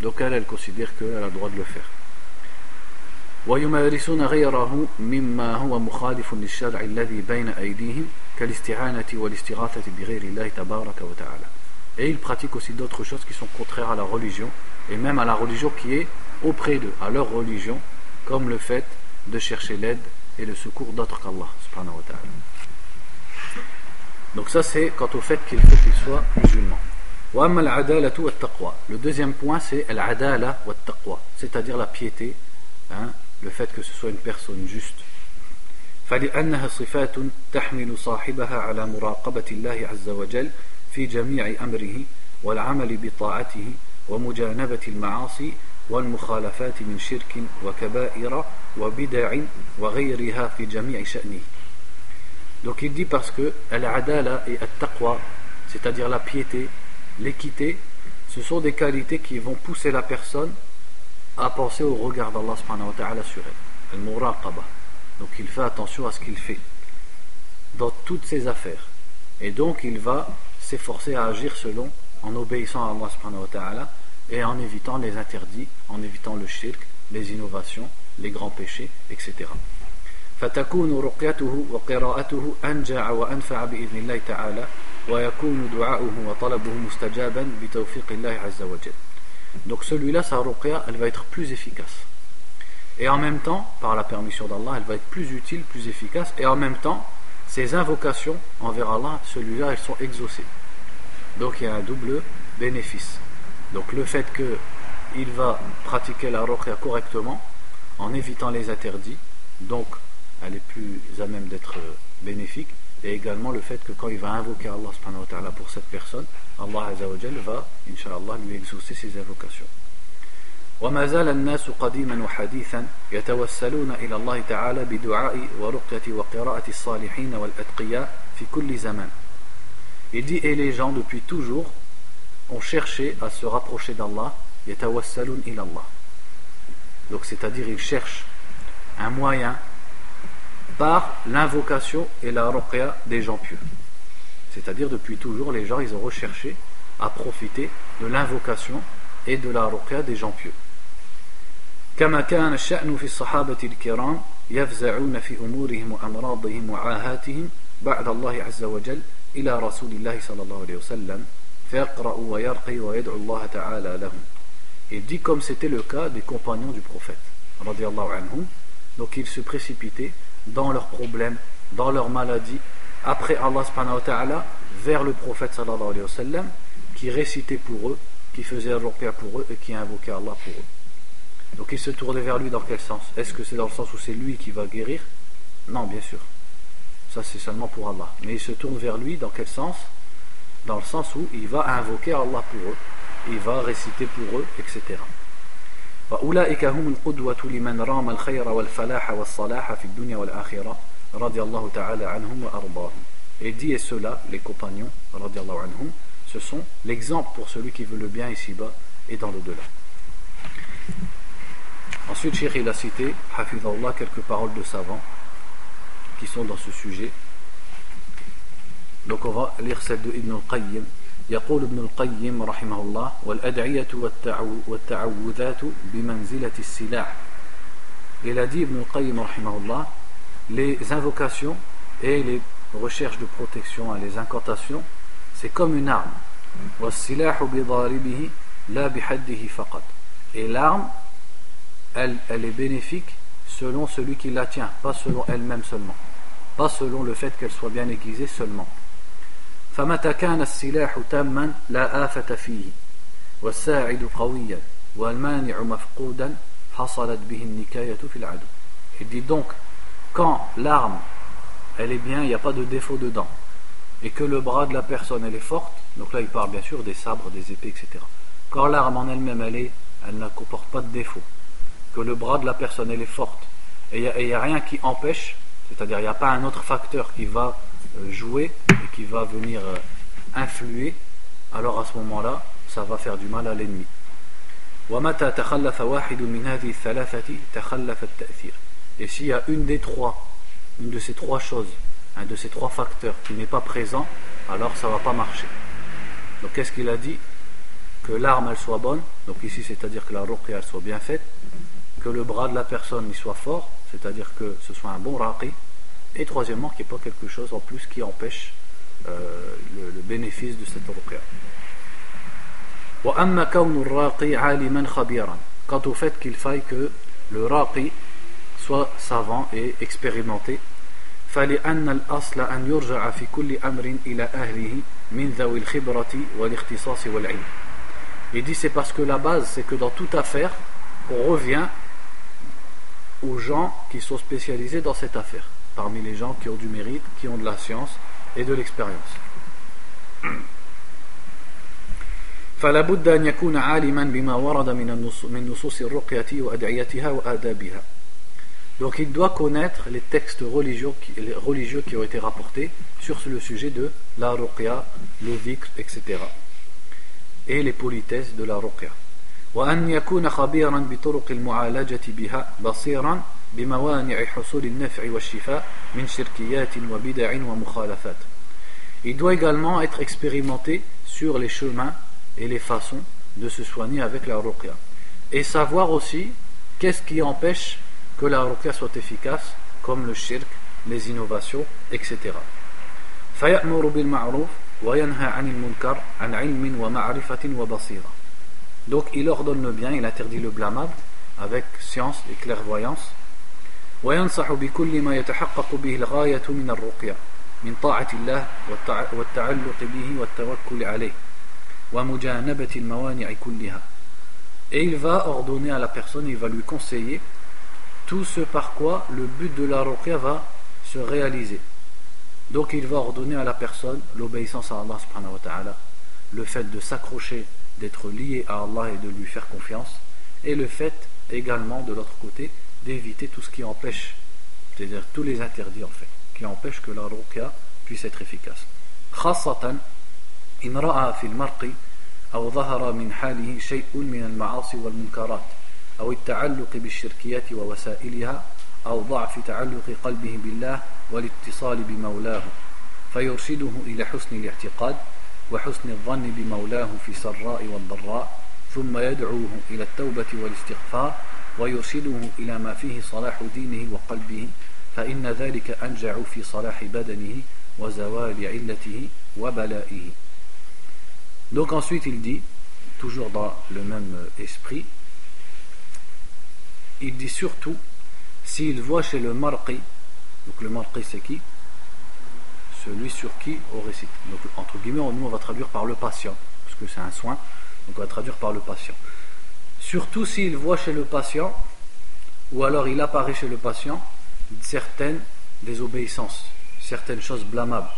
Donc elle, elle considère qu'elle a le droit de le faire. ويمارسون غيره مما هو مخالف للشرع الذي بين أيديهم كالاستعانة والاستغاثة بغير الله تبارك وتعالى. Et ils pratiquent aussi d'autres choses qui sont contraires à la religion et même à la religion qui est auprès d'eux, à leur religion, comme le fait de chercher l'aide et le secours d'autres qu'Allah subhanahu wa ta'ala. Donc ça c'est quant au fait qu'il faut qu'il soit musulman. Le deuxième point c'est al-adala wa taqwa, c'est-à-dire la piété, hein, le fait que ce soit une personne juste. فلأنها صفات تحمل صاحبها على مراقبة الله عز وجل في جميع أمره والعمل بطاعته ومجانبة المعاصي والمخالفات من شرك وكبائر وبدع وغيرها في جميع شأنه Donc il dit parce que al-adala et al-taqwa, c'est-à-dire la piété, l'équité, ce sont des qualités qui vont pousser la personne à penser au regard d'Allah subhanahu wa ta'ala sur elle. Al-muraqaba. Donc il fait attention à ce qu'il fait dans toutes ses affaires. Et donc il va s'efforcer à agir selon, en obéissant à Allah subhanahu wa ta'ala et en évitant les interdits, en évitant le shirk, les innovations, les grands péchés, etc. فتكون رقيته وقراءته أنجع وأنفع بإذن الله تعالى ويكون دعاؤه وطلبه مستجابا بتوفيق الله عز وجل donc celui-là, sa ruqya, elle va être plus efficace. Et en même temps, par la permission d'Allah, elle va être plus utile, plus efficace. Et en même temps, ses invocations envers Allah, celui-là, elles sont exaucées. Donc il y a un double bénéfice. Donc le fait qu'il va pratiquer la ruqya correctement, en évitant les interdits, donc elle est plus à même d'être euh, bénéfique, et également le fait que quand il va invoquer Allah subhanahu wa ta'ala pour cette personne, Allah azza wa va, inshallah, lui exaucer ses invocations. وما زال الناس قديما وحديثا يتوسلون إلى الله تعالى بدعاء ورقية وقراءة الصالحين والأتقياء في كل زمان. Il dit et les gens depuis toujours ont cherché à se rapprocher d'Allah, yatawassalun ila Allah. Donc c'est-à-dire ils cherchent un moyen par l'invocation et la ruqya des gens pieux. C'est-à-dire depuis toujours les gens ils ont recherché à profiter de l'invocation et de la ruqya des gens pieux. كما كان الشأن في الصحابة الكرام يفزعون في أمورهم وأمراضهم وعاهاتهم بعد الله عز وجل إلى رسول الله صلى الله عليه وسلم فيقرأ ويرقي ويدعو الله تعالى لهم Il dit comme c'était le cas des compagnons du prophète, anhum. Donc ils se précipitaient dans leurs problèmes, dans leurs maladies, après Allah vers le prophète sallallahu alayhi wa sallam, qui récitait pour eux, qui faisait ruqya pour eux et qui invoquait Allah pour eux. Donc ils se tournaient vers lui dans quel sens? Est-ce que c'est dans le sens où c'est lui qui va guérir? Non, bien sûr. Ça c'est seulement pour Allah. Mais ils se tournent vers lui dans quel sens? Dans le sens où il va invoquer Allah pour eux il va réciter pour eux, etc. وأولئك هم القدوة لمن رام الخير والفلاح والصلاح في الدنيا والآخرة رضي الله تعالى عنهم وأرضاهم Et dit et ceux-là, les compagnons, radiallahu anhum, ce sont l'exemple pour celui qui veut le bien ici-bas et dans le-delà. Ensuite, Cheikh il a cité, Hafidallah, quelques paroles de savants qui sont dans ce sujet. Donc on va lire celle de Ibn al-Qayyim. يقول ابن القيم رحمه الله والأدعية والتعوذات بمنزلة السلاح Il a dit Ibn al-Qayyim rahimahullah les invocations et les recherches de protection et les incantations c'est comme une arme et l'arme elle, elle est bénéfique selon celui qui la tient pas selon elle-même seulement pas selon le fait qu'elle soit bien aiguisée seulement فمتى كان السلاح تاما لا آفة فيه والساعد قويا والمانع مفقودا حصلت به النكاية في العدو Il dit donc, quand l'arme, elle est bien, il n'y a pas de défaut dedans, et que le bras de la personne, elle est forte, donc là il parle bien sûr des sabres, des épées, etc. Quand l'arme en elle-même, elle, est, elle ne comporte pas de défaut, que le bras de la personne, elle est forte, et il n'y a, a, rien qui empêche, c'est-à-dire il n'y a pas un autre facteur qui va euh, jouer et qui va venir euh, influer, alors à ce moment-là, ça va faire du mal à l'ennemi. Et s'il y a une des trois, une de ces trois choses, un de ces trois facteurs qui n'est pas présent, alors ça ne va pas marcher. Donc qu'est-ce qu'il a dit? Que l'arme elle soit bonne, donc ici c'est-à-dire que la ruqya elle soit bien faite, que le bras de la personne y soit fort, c'est-à-dire que ce soit un bon raqi, et troisièmement qu'il n'y ait pas quelque chose en plus qui empêche euh, le, le, bénéfice de cette ruqya. Quant au fait qu'il faille que le raqi soit savant et expérimenté, فلأن الأصل أن يرجع في كل أمر إلى أهله من ذوي الخبرة والاختصاص والعلم. Il dit c'est parce que la base c'est que dans toute affaire on revient aux gens qui sont spécialisés dans cette affaire, parmi les gens qui ont du mérite, qui ont de la science et de l'expérience. فلا بد أن يكون عالما بما ورد من نصوص الرقية وأدعيتها وآدابها Donc il doit connaître les textes religieux qui, les religieux qui ont été rapportés sur le sujet de la ruqya, le dhikr, etc. Et les politesses de la ruqya. وأن يكون خبيرا بطرق المعالجة بها بصيرا بموانع حصول النفع والشفاء من شركيات وبدع ومخالفات. Il doit également être expérimenté sur les chemins et les façons de se soigner avec la ruqya. Et savoir aussi qu'est-ce qui empêche que la ruqya soit efficace, comme le shirk, les innovations, etc. فيأمر بالمعروف وينهى عن المنكر عن علم ومعرفة وبصيرة. Donc il ordonne le bien, il interdit le blâmable avec science et clairvoyance. وينصح بكل ما يتحقق به الغاية من الرقية من طاعة الله والتعلق به والتوكل عليه ومجانبة الموانع كلها. Et il va ordonner à la personne, il va lui conseiller tout ce par quoi le but de la ruqya va se réaliser. Donc il va ordonner à la personne l'obéissance à Allah subhanahu wa ta'ala, le fait de s'accrocher, d'être lié à Allah et de lui faire confiance, et le fait également de l'autre côté d'éviter tout ce qui empêche, c'est-à-dire tous les interdits en fait, qui empêchent que la ruqya puisse être efficace. خاصة إن رأى في المرق أو ظهر من حاله شيء من المعاصي والمنكرات أو التعلق بالشركيات ووسائلها أو ضعف تعلق قلبه بالله والاتصال بمولاه فيرشده إلى حسن الاعتقاد وحسن الظن بمولاه في سراء والضراء ثم يدعوه إلى التوبة والاستغفار ويرشده إلى ما فيه صلاح دينه وقلبه فإن ذلك أنجع في صلاح بدنه وزوال علته وبلائه Donc ensuite il dit, toujours dans le même esprit, il dit surtout s'il voit chez le marqi, donc le marqi c'est qui Celui sur qui on récite. Donc entre guillemets, nous on va traduire par le patient, parce que c'est un soin, donc on va traduire par le patient. Surtout s'il voit chez le patient, ou alors il apparaît chez le patient, certaines désobéissances, certaines choses blâmables.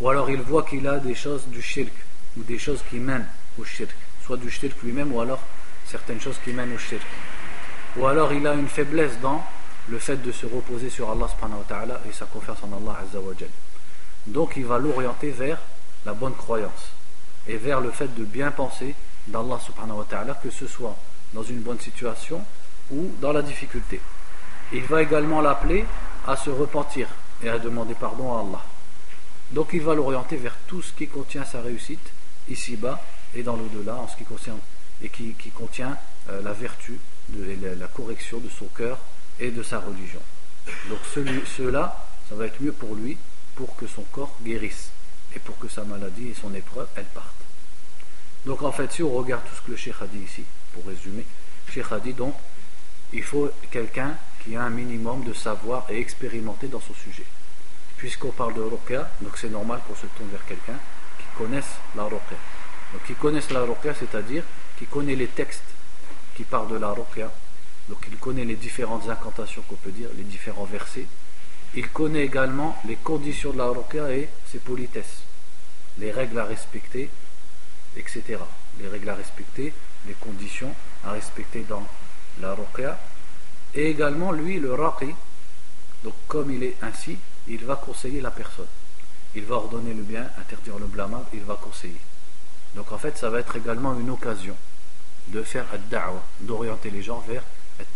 Ou alors il voit qu'il a des choses du shirk, ou des choses qui mènent au shirk, soit du shirk lui-même, ou alors certaines choses qui mènent au shirk ou alors il a une faiblesse dans le fait de se reposer sur Allah subhanahu wa ta'ala et sa confiance en Allah azza wa Donc il va l'orienter vers la bonne croyance et vers le fait de bien penser d'Allah subhanahu wa ta'ala, que ce soit dans une bonne situation ou dans la difficulté. Il va également l'appeler à se repentir et à demander pardon à Allah. Donc il va l'orienter vers tout ce qui contient sa réussite ici-bas et dans l'au-delà en ce qui concerne et qui, contient euh, la vertu de, et la, correction de son cœur et de sa religion. Donc cela, ça va être mieux pour lui pour que son corps guérisse et pour que sa maladie et son épreuve, elles partent. Donc en fait, si on regarde tout ce que le Cheikh a dit ici, pour résumer, le Cheikh a dit donc, il faut quelqu'un qui a un minimum de savoir et expérimenté dans son sujet. Puisqu'on parle de ruqya, donc c'est normal qu'on se tourne vers quelqu'un qui connaisse la. Donc qui connaisse la c'est-à-dire qui connaît les textes qui parlent de la ruqya, donc il connaît les différentes incantations qu'on peut dire, les différents versets. Il connaît également les conditions de la et ses politesses, les règles à respecter, etc. Les règles à respecter, les conditions à respecter dans la ruqya. Et également, lui, le raqi, donc comme il est ainsi, il va conseiller la personne. Il va ordonner le bien, interdire le blâmable, il va conseiller. Donc en fait, ça va être également une occasion de faire ad-da'wa, d'orienter les gens vers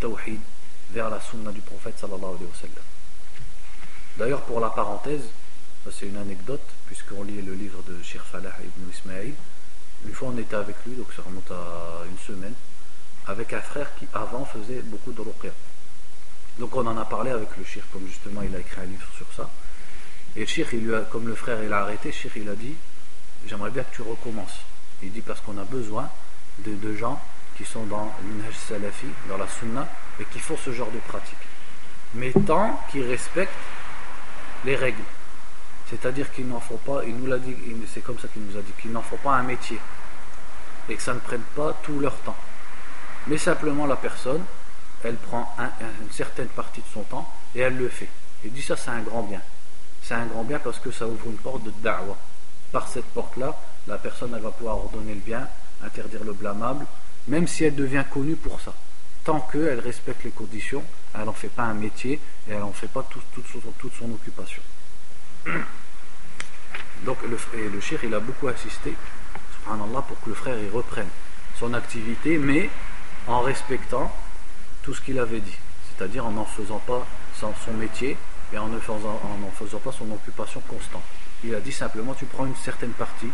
tawhid vers la sunna du prophète sallallahu alayhi wa sallam. D'ailleurs, pour la parenthèse, c'est une anecdote, puisqu'on lit le livre de Shir Falah ibn Ismail. Une fois, on était avec lui, donc ça remonte à une semaine, avec un frère qui avant faisait beaucoup de ruqya. Donc on en a parlé avec le shir, comme justement il a écrit un livre sur ça. Et le shir, il lui a, comme le frère il a arrêté, le il a dit J'aimerais bien que tu recommences. Il dit parce qu'on a besoin de, de gens qui sont dans l'Inhaj Salafi, dans la Sunna, et qui font ce genre de pratique. Mais tant qu'ils respectent les règles. C'est-à-dire qu'ils n'en font pas, il nous l'a dit, c'est comme ça qu'il nous a dit, qu'ils n'en font pas un métier. Et que ça ne prenne pas tout leur temps. Mais simplement la personne, elle prend une certaine partie de son temps et elle le fait. Et dit ça, c'est un grand bien. C'est un grand bien parce que ça ouvre une porte de da'wah. Par cette porte-là, la personne, elle va pouvoir ordonner le bien, interdire le blâmable, même si elle devient connue pour ça. Tant qu'elle respecte les conditions, elle n'en fait pas un métier et elle n'en fait pas toute, son, occupation. [CLEARS THROAT] Donc le, et le shir, il a beaucoup assisté, subhanallah, pour que le frère il reprenne son activité, mais en respectant tout ce qu'il avait dit, c'est-à-dire en n'en faisant pas son, métier et en ne faisant, en faisant pas son occupation constante. Il a dit simplement tu prends une certaine partie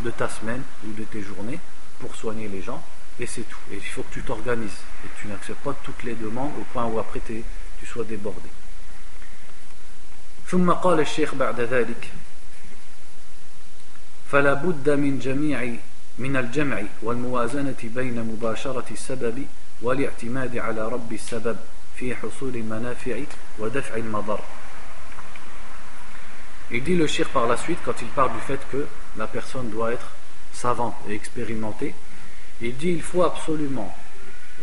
de ta semaine ou de tes journées pour soigner les gens et c'est tout. Et il faut que tu t'organises et tu n'acceptes pas toutes les demandes au point où après tu sois débordé. ثم قال الشيخ بعد ذلك فلا بد من جميع من الجمع والموازنة بين مباشرة السبب والاعتماد على رب السبب في حصول المنافع ودفع المضر Il dit le shir par la suite quand il parle du fait que la personne doit être savante et expérimentée il dit il faut absolument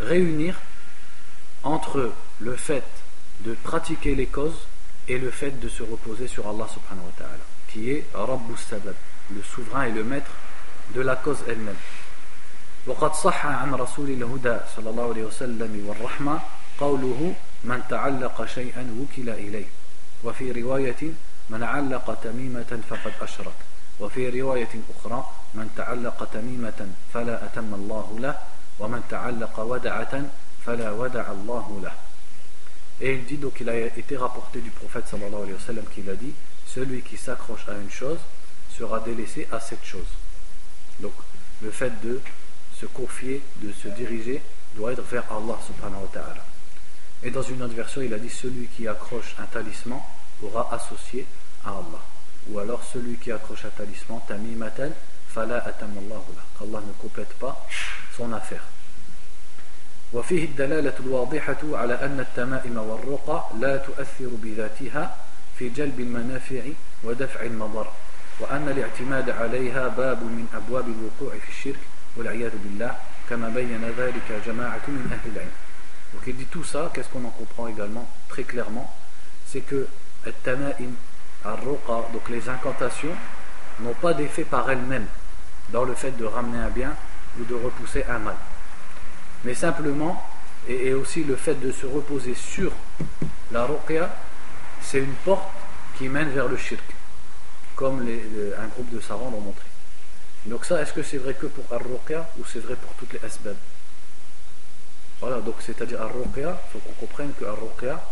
réunir entre le fait de pratiquer les causes et le fait de se reposer sur Allah subhanahu wa ta'ala qui est Rabbus Sabab Le souverain et le maître de la cause elle-même. وقد صح عن رسول الهدى صلى الله عليه وسلم والرحمة قوله من تعلق شيئا وكل إليه. وفي رواية من علق تميمة فقد أشرك. وفي رواية أخرى من تعلق تميمة فلا أتم الله له ومن تعلق ودعة فلا ودع الله له. Et il dit donc il a été rapporté du prophète sallallahu alayhi wa sallam qu'il a dit celui qui s'accroche à une chose sera délaissé à cette chose. Donc le fait de se confier, de se diriger doit être vers Allah subhanahu wa ta'ala. Et dans une autre version, il a dit celui qui accroche un talisman aura associé à Allah. Ou alors celui qui accroche un talisman, tamimatan, fala atamallahu Allah ne complète pas son affaire. وفيه الدلالة الواضحة على أن التمائم والرقى لا تؤثر بذاتها في جلب المنافع ودفع المضر وأن الاعتماد عليها باب من أبواب الوقوع في الشرك والعياذ بالله كما بين ذلك جماعة من أهل العلم Donc il dit tout ça, qu'est-ce qu'on en comprend également très clairement C'est que التمائم الرقى, donc les incantations, n'ont pas d'effet par elles-mêmes dans le fait de ramener un bien ou de repousser un mal. Mais simplement, et, aussi le fait de se reposer sur la ruqya, c'est une porte qui mène vers le shirk, comme un groupe de savants l'ont montré. Donc ça, est-ce que c'est vrai que pour Ar-Ruqya ou c'est vrai pour toutes les asbab Voilà, donc c'est-à-dire Ar-Ruqya, il faut qu'on comprenne que Ar-Ruqya,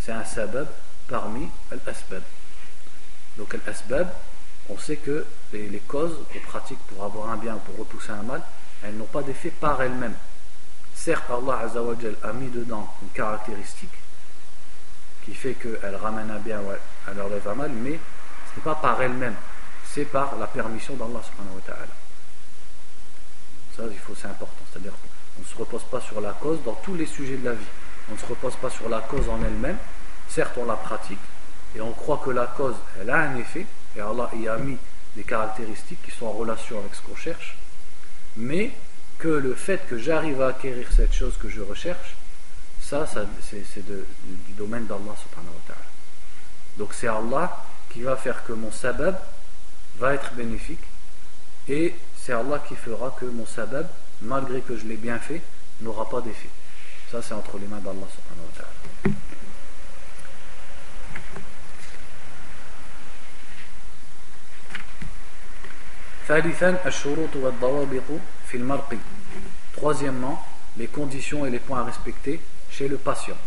c'est un sabab parmi l'asbab. Donc l'asbab, on sait que les, causes qu'on pratique pour avoir un bien ou pour repousser un mal, elles n'ont pas d'effet par elles-mêmes. Certes, Allah a mis dedans une caractéristique qui fait qu'elle ramène un bien ou elle enlève un mal, mais n'est pas par elle-même c'est par la permission d'Allah subhanahu wa ta'ala. Ça, il faut, c'est important. C'est-à-dire qu'on ne se repose pas sur la cause dans tous les sujets de la vie. On ne se repose pas sur la cause en elle-même. Certes, on la pratique et on croit que la cause, elle a un effet et Allah y a mis des caractéristiques qui sont en relation avec ce qu'on cherche. Mais que le fait que j'arrive à acquérir cette chose que je recherche, ça, c'est, du domaine d'Allah subhanahu wa ta'ala. Donc c'est Allah qui va faire que mon sabab, va être bénéfique et c'est Allah qui fera que mon sabab, malgré que je l'ai bien fait, n'aura pas d'effet. Ça, c'est entre les mains d'Allah subhanahu wa ta'ala. troisièmement les conditions et les points à respecter chez le patient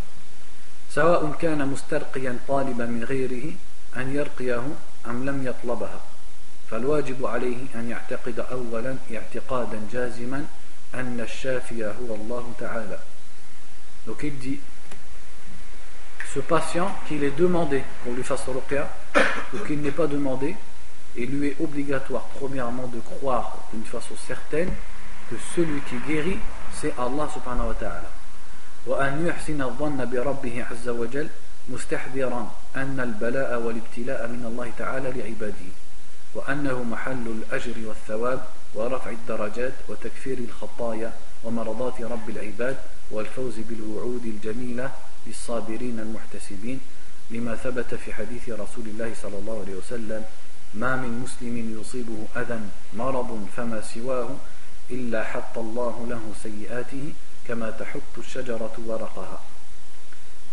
سواء كان مسترقيا طالبا من غيره أن يرقيه أم لم يطلبها فالواجب عليه أن يعتقد أولا اعتقادا جازما أن الشافي هو الله تعالى Donc il dit, ce patient qu'il est demandé qu'on lui fasse ruqya ou qu'il n'est pas demandé, il lui est obligatoire premièrement de croire d'une façon certaine que celui qui guérit c'est Allah subhanahu wa ta'ala. مستحضرا أن البلاء والابتلاء من الله تعالى لعباده وأنه محل الأجر والثواب ورفع الدرجات وتكفير الخطايا ومرضات رب العباد والفوز بالوعود الجميلة للصابرين المحتسبين لما ثبت في حديث رسول الله صلى الله عليه وسلم ما من مسلم يصيبه أذى مرض فما سواه إلا حط الله له سيئاته كما تحط الشجرة ورقها.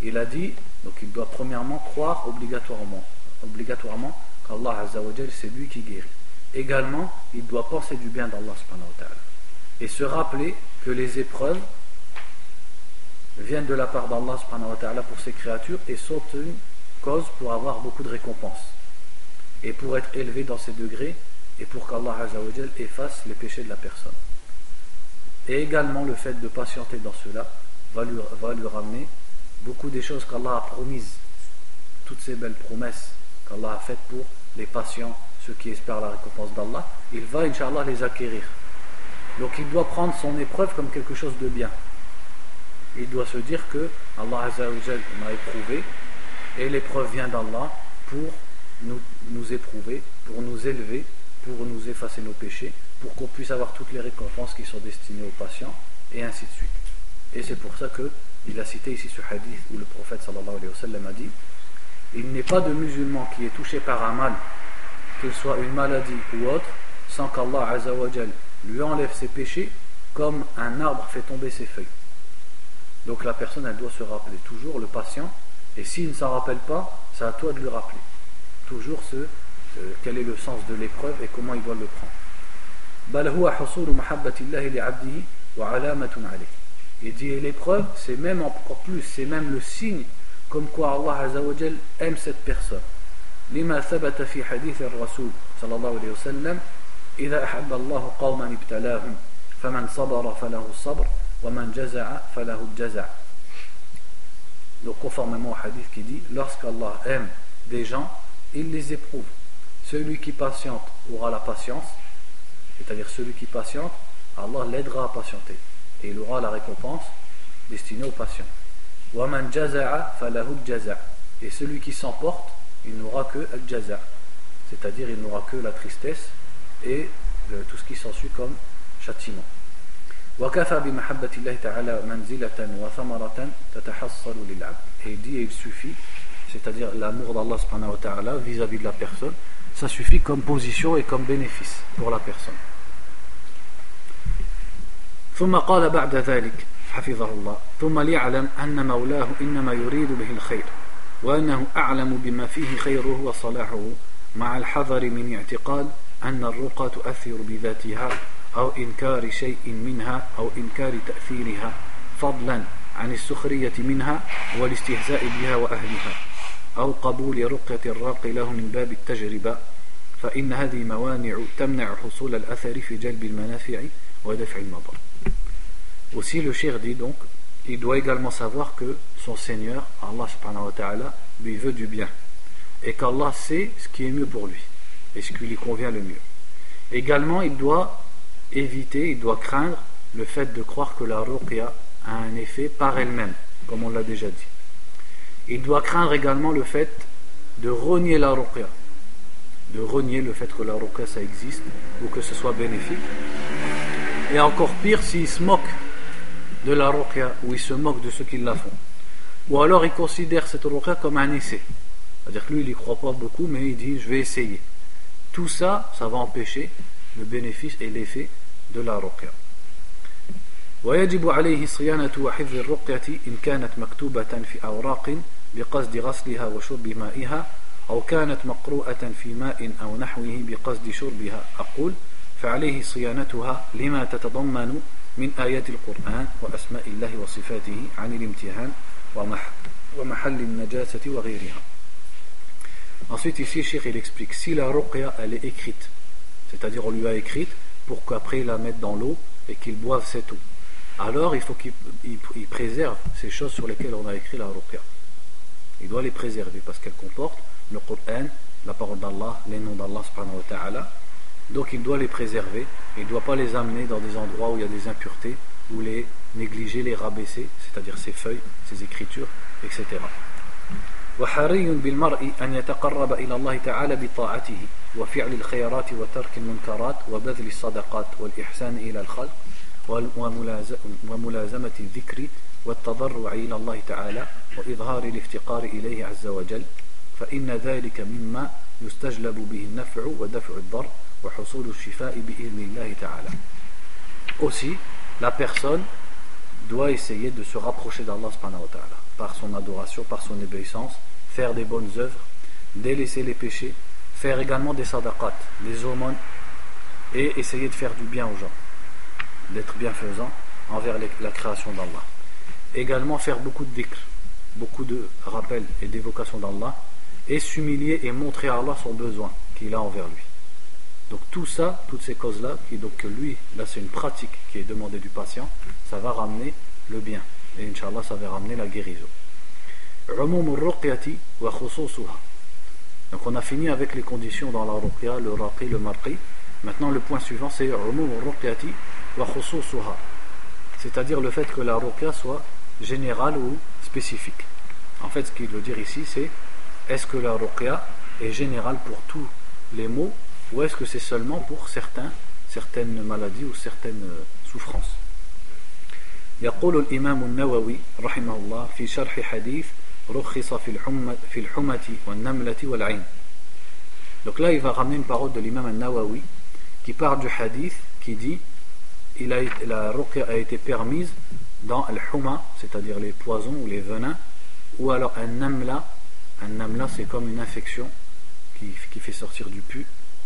a dit, donc il doit premièrement croire obligatoirement, obligatoirement qu'Allah c'est lui qui guérit. Également, il doit penser du bien d'Allah et se rappeler que les épreuves viennent de la part d'Allah pour ses créatures et sont une cause pour avoir beaucoup de récompenses et pour être élevé dans ces degrés et pour qu'Allah efface les péchés de la personne. Et également le fait de patienter dans cela va lui ramener beaucoup des choses qu'Allah a promises, toutes ces belles promesses qu'Allah a faites pour les patients, ceux qui espèrent la récompense d'Allah, il va, Inch'Allah, les acquérir. Donc il doit prendre son épreuve comme quelque chose de bien. Il doit se dire que Allah m'a éprouvé et l'épreuve vient d'Allah pour nous, nous éprouver, pour nous élever, pour nous effacer nos péchés, pour qu'on puisse avoir toutes les récompenses qui sont destinées aux patients, et ainsi de suite. Et c'est pour ça que il a cité ici ce hadith où le prophète sallallahu alayhi wa sallam a dit il n'est pas de musulman qui est touché par un mal, qu'il soit une maladie ou autre, sans qu'Allah lui enlève ses péchés comme un arbre fait tomber ses feuilles. Donc la personne, elle doit se rappeler toujours, le patient, et s'il ne s'en rappelle pas, c'est à toi de lui rappeler. Toujours ce, euh, quel est le sens de l'épreuve et comment il doit le prendre. Il dit l'épreuve, c'est même encore plus, c'est même le signe comme quoi Allah Azzawajal aime cette personne. لما ثبت في حديث الرسول صلى الله عليه وسلم إذا أحب الله قوما ابتلاهم فمن صبر فله الصبر ومن جزع فله الجزع Donc conformément au hadith qui dit lorsqu'Allah aime des gens, il les éprouve. Celui qui patiente aura la patience, c'est-à-dire celui qui patiente, Allah l'aidera à patienter et il aura la récompense destinée aux patients. Et celui qui s'emporte, il n'aura que al-jaza, c'est-à-dire il n'aura que la tristesse et tout ce qui s'ensuit comme châtiment. Et il dit et il suffit, c'est-à-dire l'amour d'Allah vis-à-vis de la personne, ça suffit comme position et comme bénéfice pour la personne. ثم قال بعد ذلك حفظه الله ثم ليعلم أن مولاه إنما يريد به الخير وأنه أعلم بما فيه خيره وصلاحه مع الحذر من اعتقاد أن الرقى تؤثر بذاتها أو إنكار شيء منها أو إنكار تأثيرها فضلا عن السخرية منها والاستهزاء بها وأهلها أو قبول رقية الراقي له من باب التجربة فإن هذه موانع تمنع حصول الأثر في جلب المنافع ودفع المضر. Aussi le shir dit donc, il doit également savoir que son Seigneur, Allah subhanahu wa ta'ala, lui veut du bien. Et qu'Allah sait ce qui est mieux pour lui et ce qui lui convient le mieux. Également, il doit éviter, il doit craindre le fait de croire que la ruqya a un effet par elle-même, comme on l'a déjà dit. Il doit craindre également le fait de renier la ruqya, de renier le fait que la ruqya ça existe ou que ce soit bénéfique. Et encore pire s'il se moque de la ruqya ou il se moque de ceux qui la font. Ou alors il considère cette ruqya comme un essai. C'est-à-dire que lui il n'y croit pas beaucoup mais il dit je vais essayer. Tout ça, ça va empêcher le bénéfice et l'effet de la ruqya. ويجب عليه صيانة وحفظ الرقية إن كانت مكتوبة في أوراق بقصد غسلها وشرب مائها أو كانت مقروءة في ماء أو نحوه بقصد شربها أقول فعليه صيانتها لما تتضمن من آيات القرآن وأسماء الله وصفاته عن الامتحان ومحل النجاسة وغيرها Ensuite ici, Cheikh il explique, si la ruqya elle est écrite, c'est-à-dire on lui a écrite pour qu'après il la mette dans l'eau et qu'il boive cette eau, alors il faut qu'il préserve ces choses sur lesquelles on a écrit la ruqya. Il doit les préserver parce qu'elles comportent le Coran, la parole d'Allah, les noms d'Allah subhanahu wa ta'ala. Donc il doit les préserver, il ne doit pas les amener dans des endroits où il y a des impuretés, ou les négliger, les rabaisser, c'est-à-dire ses feuilles, ses écritures, etc. وحري بالمرء أن يتقرب إلى الله تعالى بطاعته وفعل الخيرات وترك المنكرات وبذل الصدقات والإحسان إلى الخلق وملازمة الذكر والتضرع إلى الله تعالى وإظهار الافتقار إليه عز وجل فإن ذلك مما يستجلب به النفع ودفع الضر Aussi, la personne doit essayer de se rapprocher d'Allah par son adoration, par son obéissance, faire des bonnes œuvres, délaisser les péchés, faire également des sadaqat, des aumônes, et essayer de faire du bien aux gens, d'être bienfaisant envers la création d'Allah. Également faire beaucoup de dhikr, beaucoup de rappels et d'évocations d'Allah, et s'humilier et montrer à Allah son besoin qu'il a envers lui. Donc tout ça, toutes ces causes-là, qui donc lui, là c'est une pratique qui est demandée du patient, ça va ramener le bien. Et Inch'Allah, ça va ramener la guérison. Donc on a fini avec les conditions dans la ruqya, le raqi, le marqi. Maintenant le point suivant c'est c'est-à-dire le fait que la ruqya soit générale ou spécifique. En fait, ce qu'il veut dire ici, c'est est-ce que la ruqya est générale pour tous les maux ou est-ce que c'est seulement pour certains, certaines maladies ou certaines souffrances يقول الإمام النووي رحمه الله في شرح حديث رخص في الحمة, في الحمة والنملة والعين Donc là, il va ramener une parole de l'imam al-Nawawi qui parle du hadith qui dit il a, la ruqya a été permise dans al-huma, c'est-à-dire les poisons ou les venins, ou alors un namla. Un namla, c'est comme une infection qui, qui fait sortir du pu, ou al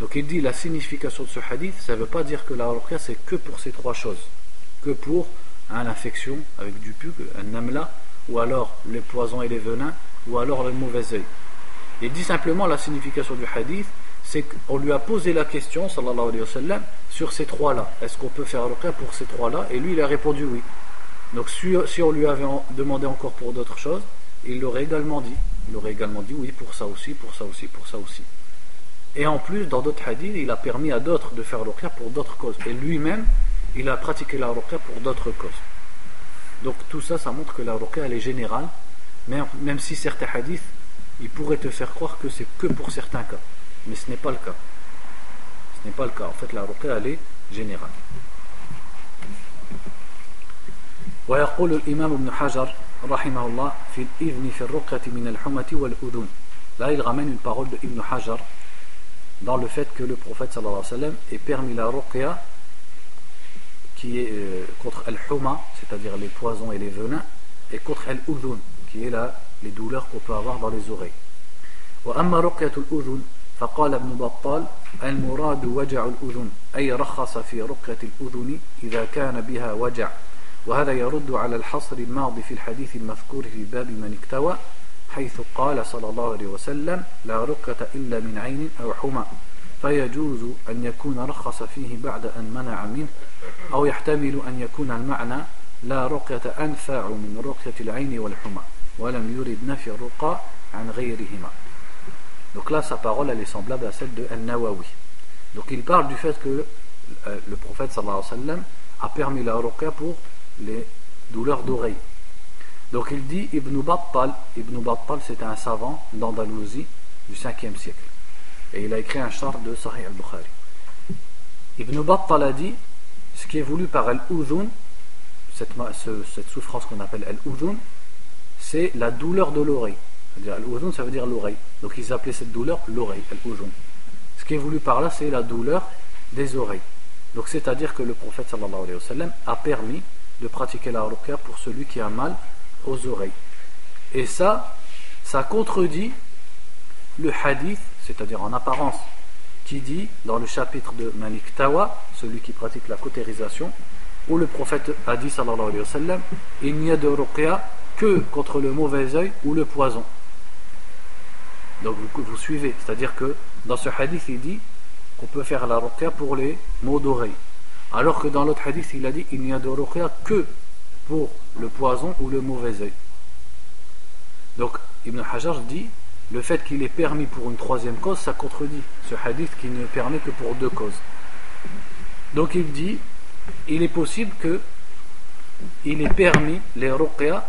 Donc il dit la signification de ce hadith, ça ne veut pas dire que la ruqya c'est que pour ces trois choses, que pour hein, l'infection avec du pub, un namla, ou alors les poisons et les venins, ou alors le mauvais œil. Il dit simplement la signification du hadith, c'est qu'on lui a posé la question, sallallahu alayhi wa sallam, sur ces trois-là. Est-ce qu'on peut faire ruqya pour ces trois-là? Et lui, il a répondu oui. Donc si, on lui avait demandé encore pour d'autres choses, il l'aurait également dit. Il aurait également dit oui pour ça aussi, pour ça aussi, pour ça aussi. Et en plus, dans d'autres hadiths, il a permis à d'autres de faire ruqya pour d'autres causes. Et lui-même, il a pratiqué la ruqya pour d'autres causes. Donc tout ça, ça montre que la ruqya, elle est générale, même, même si certains hadiths, ils pourraient te faire croire que c'est que pour certains cas mais ce n'est pas le cas. Ce n'est pas le cas. En fait, la ruqya, elle est générale. ويقول الإمام ابن حجر رحمه الله في الإذن في الرقية من الحمة والأذن Là, il ramène une parole de Ibn Hajar dans le fait que le prophète sallallahu alayhi wa sallam ait permis la ruqya qui est euh, contre al-huma, c'est-à-dire les poisons et les venins, et contre al-udhun, qui est la, les douleurs qu'on peut avoir dans les oreilles. وأما رقية الأذن فقال ابن بطال المراد وجع الأذن أي رخص في رقية الأذن إذا كان بها وجع وهذا يرد على الحصر الماضي في الحديث المذكور في باب من اكتوى حيث قال صلى الله عليه وسلم لا رقية إلا من عين أو حمى فيجوز أن يكون رخص فيه بعد أن منع منه أو يحتمل أن يكون المعنى لا رقية أنفع من رقية العين والحمى ولم يرد نفي الرقى عن غيرهما Donc là, sa parole, elle est semblable à celle de Al-Nawawi. Donc il parle du fait que euh, le prophète sallallahu alayhi wa sallam a permis la ruqya pour les douleurs d'oreille. Donc il dit Ibn Battal, Ibn Battal c'était un savant d'Andalousie du 5e siècle. Et il a écrit un char de Sahih al-Bukhari. Ibn Battal a dit ce qui est voulu par Al-Udhun, cette, souffrance qu'on appelle Al-Udhun, c'est la douleur de l'oreille. Al-Udhun ça veut dire l'oreille. Donc ils appelaient cette douleur l'oreille, Al-Udhun. Ce qui est voulu par là, c'est la douleur des oreilles. Donc c'est-à-dire que le prophète sallallahu alayhi wa a permis de pratiquer la ruqya pour celui qui a mal aux oreilles. Et ça, ça contredit le hadith, c'est-à-dire en apparence, qui dit dans le chapitre de Malik Tawa, celui qui pratique la cautérisation, où le prophète a dit sallallahu alayhi wa il n'y a de ruqya que contre le mauvais œil ou le poison. Donc vous, vous suivez, c'est-à-dire que dans ce hadith il dit qu'on peut faire la ruqya pour les maux d'oreille. Alors que dans l'autre hadith, il a dit il n'y a de ruqya que pour le poison ou le mauvais œil. Donc Ibn Hajar dit le fait qu'il est permis pour une troisième cause, ça contredit ce hadith qui ne permet que pour deux causes. Donc il dit il est possible que il ait permis les ruqya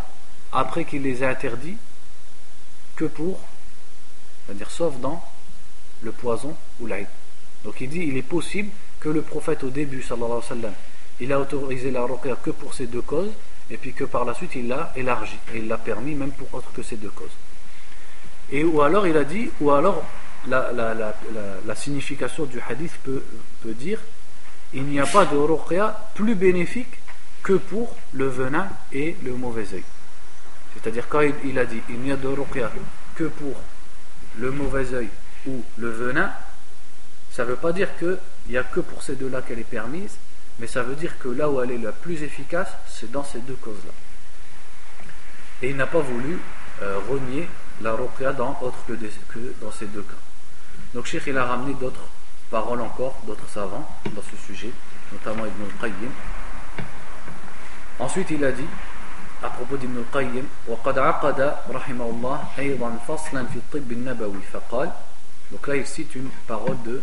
après qu'il les ait interdits que pour, c'est-à-dire sauf dans le poison ou l'aïd. Donc il dit il est possible que le prophète au début, sallallahu alayhi wa sallam, il a autorisé la ruqya que pour ces deux causes, et puis que par la suite il l'a élargi, et il l'a permis même pour autre que ces deux causes. Et ou alors il a dit, ou alors la, signification du hadith peut, dire, il n'y a pas de ruqya plus bénéfique que pour le venin et le mauvais œil. C'est-à-dire quand il, il, a dit, il n'y a de ruqya que pour le mauvais œil ou le venin, ça ne veut pas dire qu'il n'y a que pour ces deux-là qu'elle est permise, mais ça veut dire que là où elle est la plus efficace, c'est dans ces deux causes-là. Et il n'a pas voulu euh, renier la ruqya dans autre que, des, que, dans ces deux cas. Donc Sheikh il a ramené d'autres paroles encore, d'autres savants dans ce sujet, notamment Ibn al-Qayyim. Ensuite il a dit, à propos d'Ibn al-Qayyim, وقد عقد رحمه الله أيضا فصلا في الطب النبوي فقال donc là il cite une parole de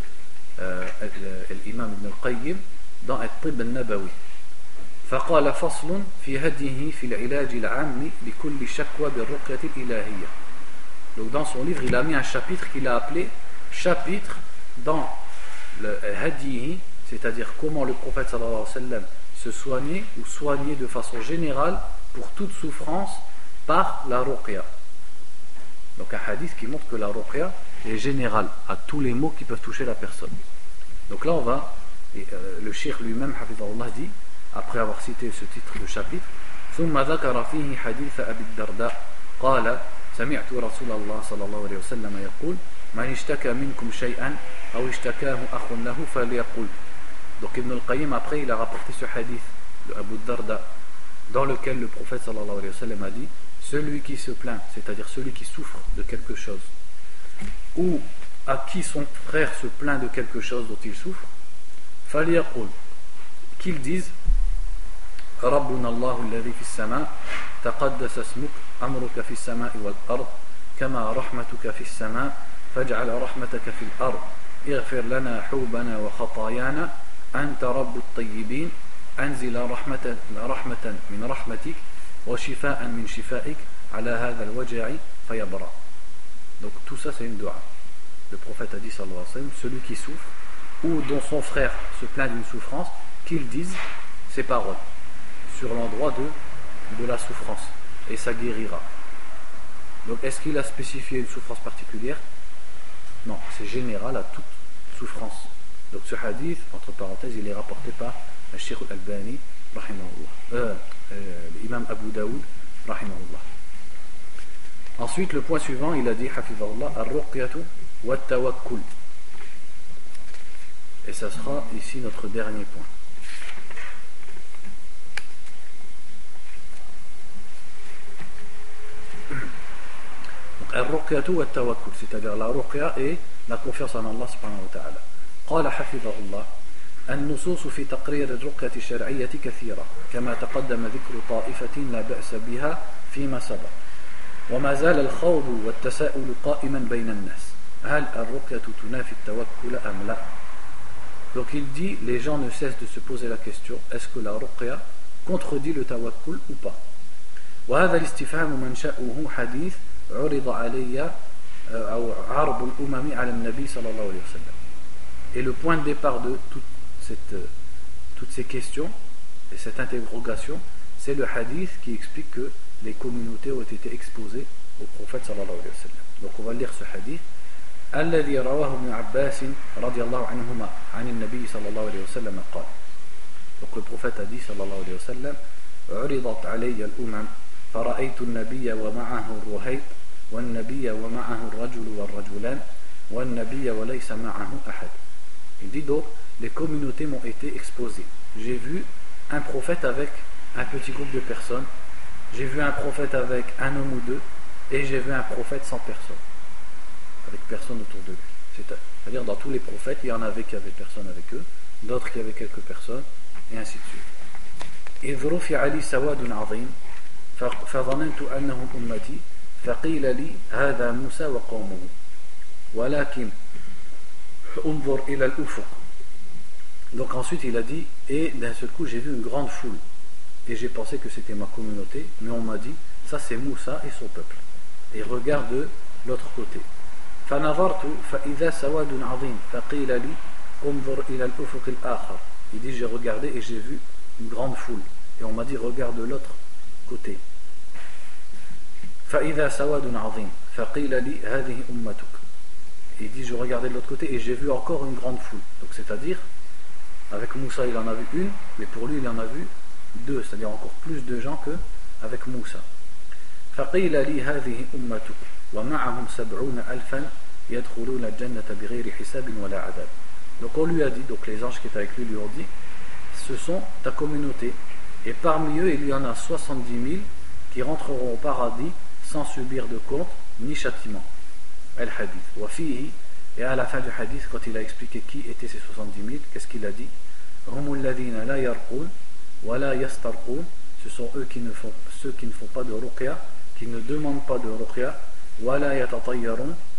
الإمام ابن القيم dans الطب النبوي فقال فصل في هديه في العلاج العام لكل شكوى بالرقية الإلهية donc dans son livre il a mis un chapitre qu'il a appelé chapitre dans le hadihi c'est-à-dire comment le prophète sallallahu alayhi wa sallam se soignait ou soignait de façon générale pour toute souffrance par la ruqya donc un hadith qui montre que la ruqya est générale à tous les maux qui peuvent toucher la personne donc là, on va, et, euh, le shir lui-même, Allah dit, après avoir cité ce titre de chapitre, ثم ذكر فيه حديث أبي الدرداء قال سمعت رسول الله صلى الله عليه وسلم يقول من اشتكى منكم شيئا أو اشتكاه أخ له فليقول Donc Ibn al-Qayyim après il a rapporté ce hadith de Abu Darda dans lequel le prophète sallallahu alayhi wa sallam a dit celui qui se plaint, c'est-à-dire celui qui souffre de quelque chose ou à qui son frère se plaint de quelque chose dont il souffre, qu'ils disent ربنا الله الذي في السماء تقدس اسمك أمرك في السماء والأرض كما رحمتك في السماء فاجعل رحمتك في الأرض اغفر لنا حوبنا وخطايانا أنت رب الطيبين أنزل رحمة, رحمة من رحمتك وشفاء من شفائك على هذا الوجع فيبرأ Donc tout ça c'est une dua. le prophète a dit sallallahu alayhi wa sallam, celui qui souffre, ou dont son frère se plaint d'une souffrance, qu'il dise ces paroles sur l'endroit de, la souffrance et ça guérira. Donc est-ce qu'il a spécifié une souffrance particulière? Non, c'est général à toute souffrance. Donc ce hadith, entre parenthèses, il est rapporté par le Sheikh al-Albani, euh, euh, l'imam Abu Daoud, rahimahullah. Ensuite, le point suivant, il a dit, hafizahullah, ar-ruqyatu wa. Et ça sera ici notre dernier point. الرقية والتوكل c'est-à-dire la ruqya et la confiance en Allah subhanahu wa ta'ala. قال حفظه الله النصوص في تقرير الرقية الشرعية كثيرة كما تقدم ذكر طائفة لا بأس بها فيما سبق. وما زال الخوض والتساؤل قائما بين الناس هل الرقية تنافي التوكل أم لا؟ Donc il dit, les gens ne cessent de se poser la question, est-ce que la ruqya contredit le tawakkul ou pas وهذا الاستفهام منشأه حديث عرض علي أو عرض الأمم على النبي صلى الله عليه وسلم Et le point de départ de toute cette, toutes ces questions et cette interrogation, c'est le hadith qui explique que les communautés ont été exposées au prophète sallallahu alayhi wa sallam. Donc on va lire ce hadith. الذي رواه ابن عباس رضي الله عنهما عن النبي صلى الله عليه وسلم قال يقول البروفيت ادي صلى الله عليه وسلم عرضت علي الأمم فرأيت النبي ومعه الرهيب والنبي ومعه الرجل والرجلان والنبي وليس معه أحد. دي دور لي كوميونيتي مون ايتي اكسبوزي جي فيو ان بروفيت افيك ان بيتي جروب دو بيرسون جي فيو ان بروفيت افيك ان اوم أو دو اي جي فيو ان بروفيت سان بيرسون avec personne autour de lui. C'est-à-dire dans tous les prophètes, il y en avait qui avaient personne avec eux, d'autres qui avaient quelques personnes, et ainsi de suite. إذ رفع لي سواد عظيم فظننت أنهم أمتي فقيل لي هذا موسى وقومه ولكن انظر إلى الأفق Donc ensuite il a dit et d'un seul coup j'ai vu une grande foule et j'ai pensé que c'était ma communauté mais on m'a dit ça c'est Moussa et son peuple et regarde de l'autre côté فنظرت فإذا سواد عظيم فقيل لي انظر إلى الأفق الآخر il dit j'ai regardé et j'ai vu une grande foule et on m'a dit regarde de l'autre côté فإذا سواد عظيم فقيل لي هذه أمتك il dit je regardais de l'autre côté et j'ai vu encore une grande foule donc c'est à dire avec Moussa il en a vu une mais pour lui il en a vu deux c'est à dire encore plus de gens que avec Moussa فقيل لي هذه أمتك ومعهم سبعون ألفا donc on lui a dit, donc les anges qui étaient avec lui lui ont dit, ce sont ta communauté. Et parmi eux, il y en a 70 000 qui rentreront au paradis sans subir de compte ni châtiment. Al-Hadith. Et à la fin du hadith, quand il a expliqué qui étaient ces 70 000, qu'est-ce qu'il a dit? Hum ce sont eux qui ne font, ceux qui ne font pas de ruqya, qui ne demandent pas de ruqya,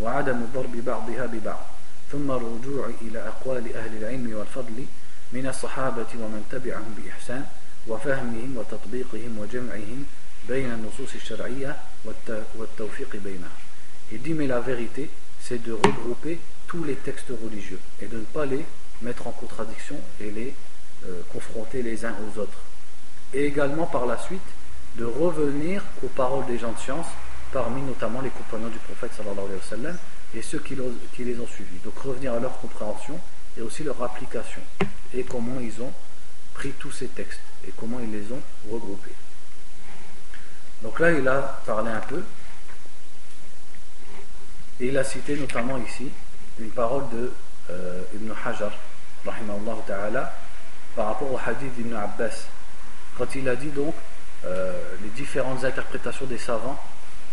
وعدم ضرب بعضها ببعض ثم الرجوع إلى أقوال أهل العلم والفضل من الصحابة ومن تبعهم بإحسان وفهمهم وتطبيقهم وجمعهم il dit mais la vérité c'est de regrouper tous les textes religieux et de ne pas les mettre en contradiction et les euh, confronter les uns aux autres. Et également par la suite de revenir aux paroles des gens de science, parmi notamment les compagnons du prophète sallallahu alayhi wa sallam et ceux qui, les ont suivis. Donc revenir à leur compréhension et aussi leur application et comment ils ont pris tous ces textes et comment ils les ont regroupés. Donc là, il a parlé un peu. Et il a cité notamment ici une parole de euh, Ibn Hajar, ta'ala, par rapport au hadith d'Ibn Abbas. Quand il a dit donc euh, les différentes interprétations des savants,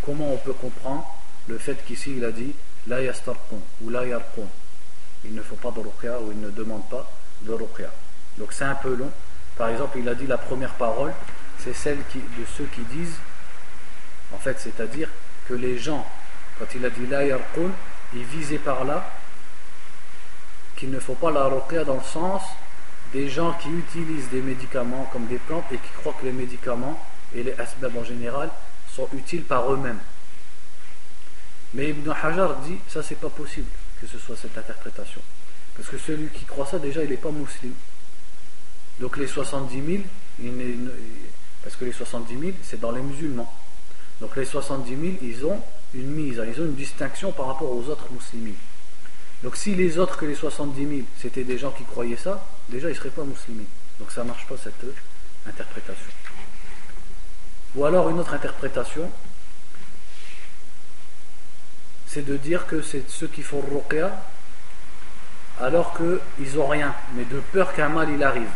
comment on peut comprendre le fait qu'ici il a dit la yastarqun ou la yarqun. il ne faut pas de ruqya ou il ne demande pas de ruqya. Donc c'est un peu long. Par exemple, il a dit la première parole, c'est celle de ceux qui disent, en fait, c'est-à-dire que les gens, quand il a dit la yarqun, il visait par là qu'il ne faut pas la ruqya dans le sens des gens qui utilisent des médicaments comme des plantes et qui croient que les médicaments et les asbab en général sont utiles par eux-mêmes. Mais Ibn Hajar dit ça c'est pas possible que ce soit cette interprétation. Parce que celui qui croit ça déjà il n'est pas musulman. Donc les 70 000, parce que les 70 000 c'est dans les musulmans. Donc les 70 000 ils ont une mise, ils ont une distinction par rapport aux autres musulmans. Donc si les autres que les 70 000 c'était des gens qui croyaient ça, déjà ils ne seraient pas musulmans. Donc ça ne marche pas cette interprétation. Ou alors une autre interprétation, c'est de dire que c'est ceux qui font ruqya alors qu'ils n'ont rien, mais de peur qu'un mal il arrive.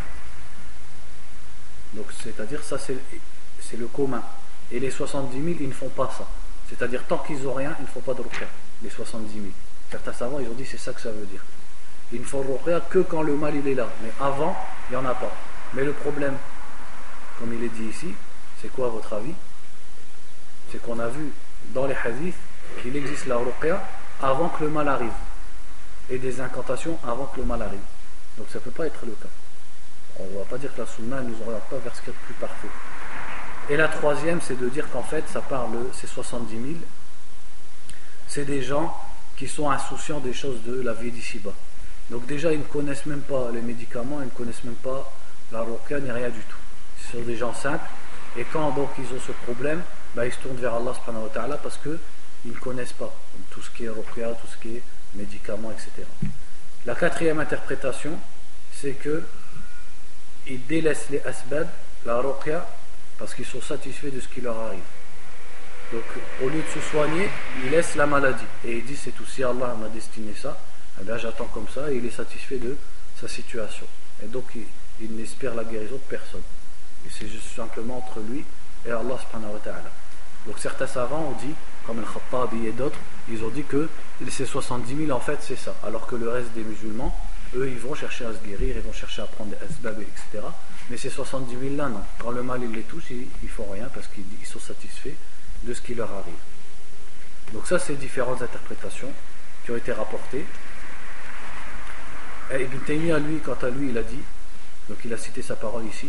Donc c'est-à-dire ça c'est le commun. Et les 70 000 ils ne font pas ça. C'est-à-dire tant qu'ils n'ont rien, ils ne font pas de ruqya, les 70 000. Certains savants ils ont dit c'est ça que ça veut dire. Ils ne font ruqya que quand le mal il est là. Mais avant, il n'y en a pas. Mais le problème, comme il est dit ici, c'est quoi votre avis? C'est qu'on a vu dans les hadiths qu'il existe la ruqya avant que le mal arrive. Et des incantations avant que le mal arrive. Donc ça ne peut pas être le cas. On ne va pas dire que la sunna ne nous oriente pas vers ce qui est le plus parfait. Et la troisième, c'est de dire qu'en fait, ça parle, ces 70 000, c'est des gens qui sont insouciants des choses de la vie d'ici-bas. Donc déjà, ils ne connaissent même pas les médicaments, ils ne connaissent même pas la ni rien du tout. Ce sont des gens simples et quand donc ils ont ce problème, bah, ils se tournent vers Allah subhanahu wa ta'ala parce qu'ils ne connaissent pas tout ce qui est ruqya, tout ce qui est médicaments, etc. La quatrième interprétation, c'est que ils délaissent les asbab, la ruqya, parce qu'ils sont satisfaits de ce qui leur arrive. Donc au lieu de se soigner, ils laissent la maladie. Et ils disent c'est tout, si Allah m'a destiné ça, eh bien j'attends comme ça et il est satisfait de sa situation. Et donc il n'espère la guérison de personne. C'est juste simplement entre lui et Allah subhanahu wa ta'ala. Donc certains savants ont dit, comme Al-Khattabi et d'autres, ils ont dit que ces 70 000 en fait c'est ça. Alors que le reste des musulmans, eux ils vont chercher à se guérir, ils vont chercher à prendre des asbab, etc. Mais ces 70 000 là non. Quand le mal il les touche, ils, ne font rien parce qu'ils sont satisfaits de ce qui leur arrive. Donc ça c'est différentes interprétations qui ont été rapportées. Et Ibn Taymiyyah lui, quant à lui, il a dit, donc il a cité sa parole ici,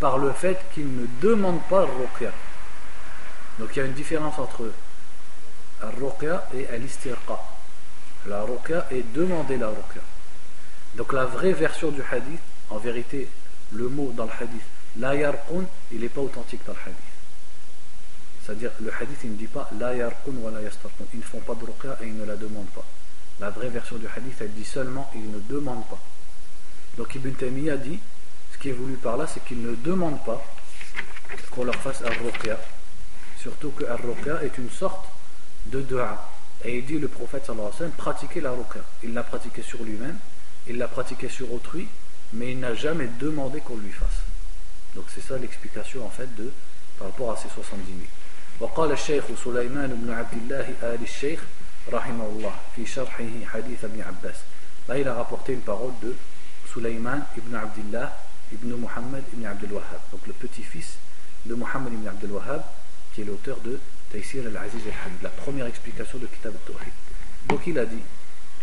par le fait qu'il ne demande pas ruqya. Donc il y a une différence entre al-ruqya et al-istirqa. La ruqya est demander la ruqya. Donc la vraie version du hadith, en vérité, le mot dans le hadith, la yarqun, il n'est pas authentique dans le hadith. C'est-à-dire, le hadith, il ne dit pas la yarqun wa la yastarqun. Ils ne font pas de ruqya et ils ne la demandent pas. La vraie version du hadith, elle dit seulement ils ne demandent pas. Donc Ibn Taymiyyah dit qui est voulu par là, c'est qu'ils ne demandent pas qu'on leur fasse un ruqya. Surtout que un ruqya est une sorte de dua. Et il dit le prophète sallallahu alayhi wa sallam pratiquer la ruqya. Il l'a pratiqué sur lui-même, il l'a pratiqué sur autrui, mais il n'a jamais demandé qu'on lui fasse. Donc c'est ça l'explication en fait de par rapport à ces 70 000. وقال الشيخ سليمان بن عبد الله آل الشيخ رحمه الله في شرحه حديث ابن عباس là il a rapporté une parole de Sulaiman ibn Abdullah ibn Muhammad ibn Abdel Wahhab, donc le petit-fils de Muhammad ibn Abdel Wahhab, qui est l'auteur de Taysir al-Aziz al-Hamid, la première explication de Kitab al-Tawhid. Donc il a dit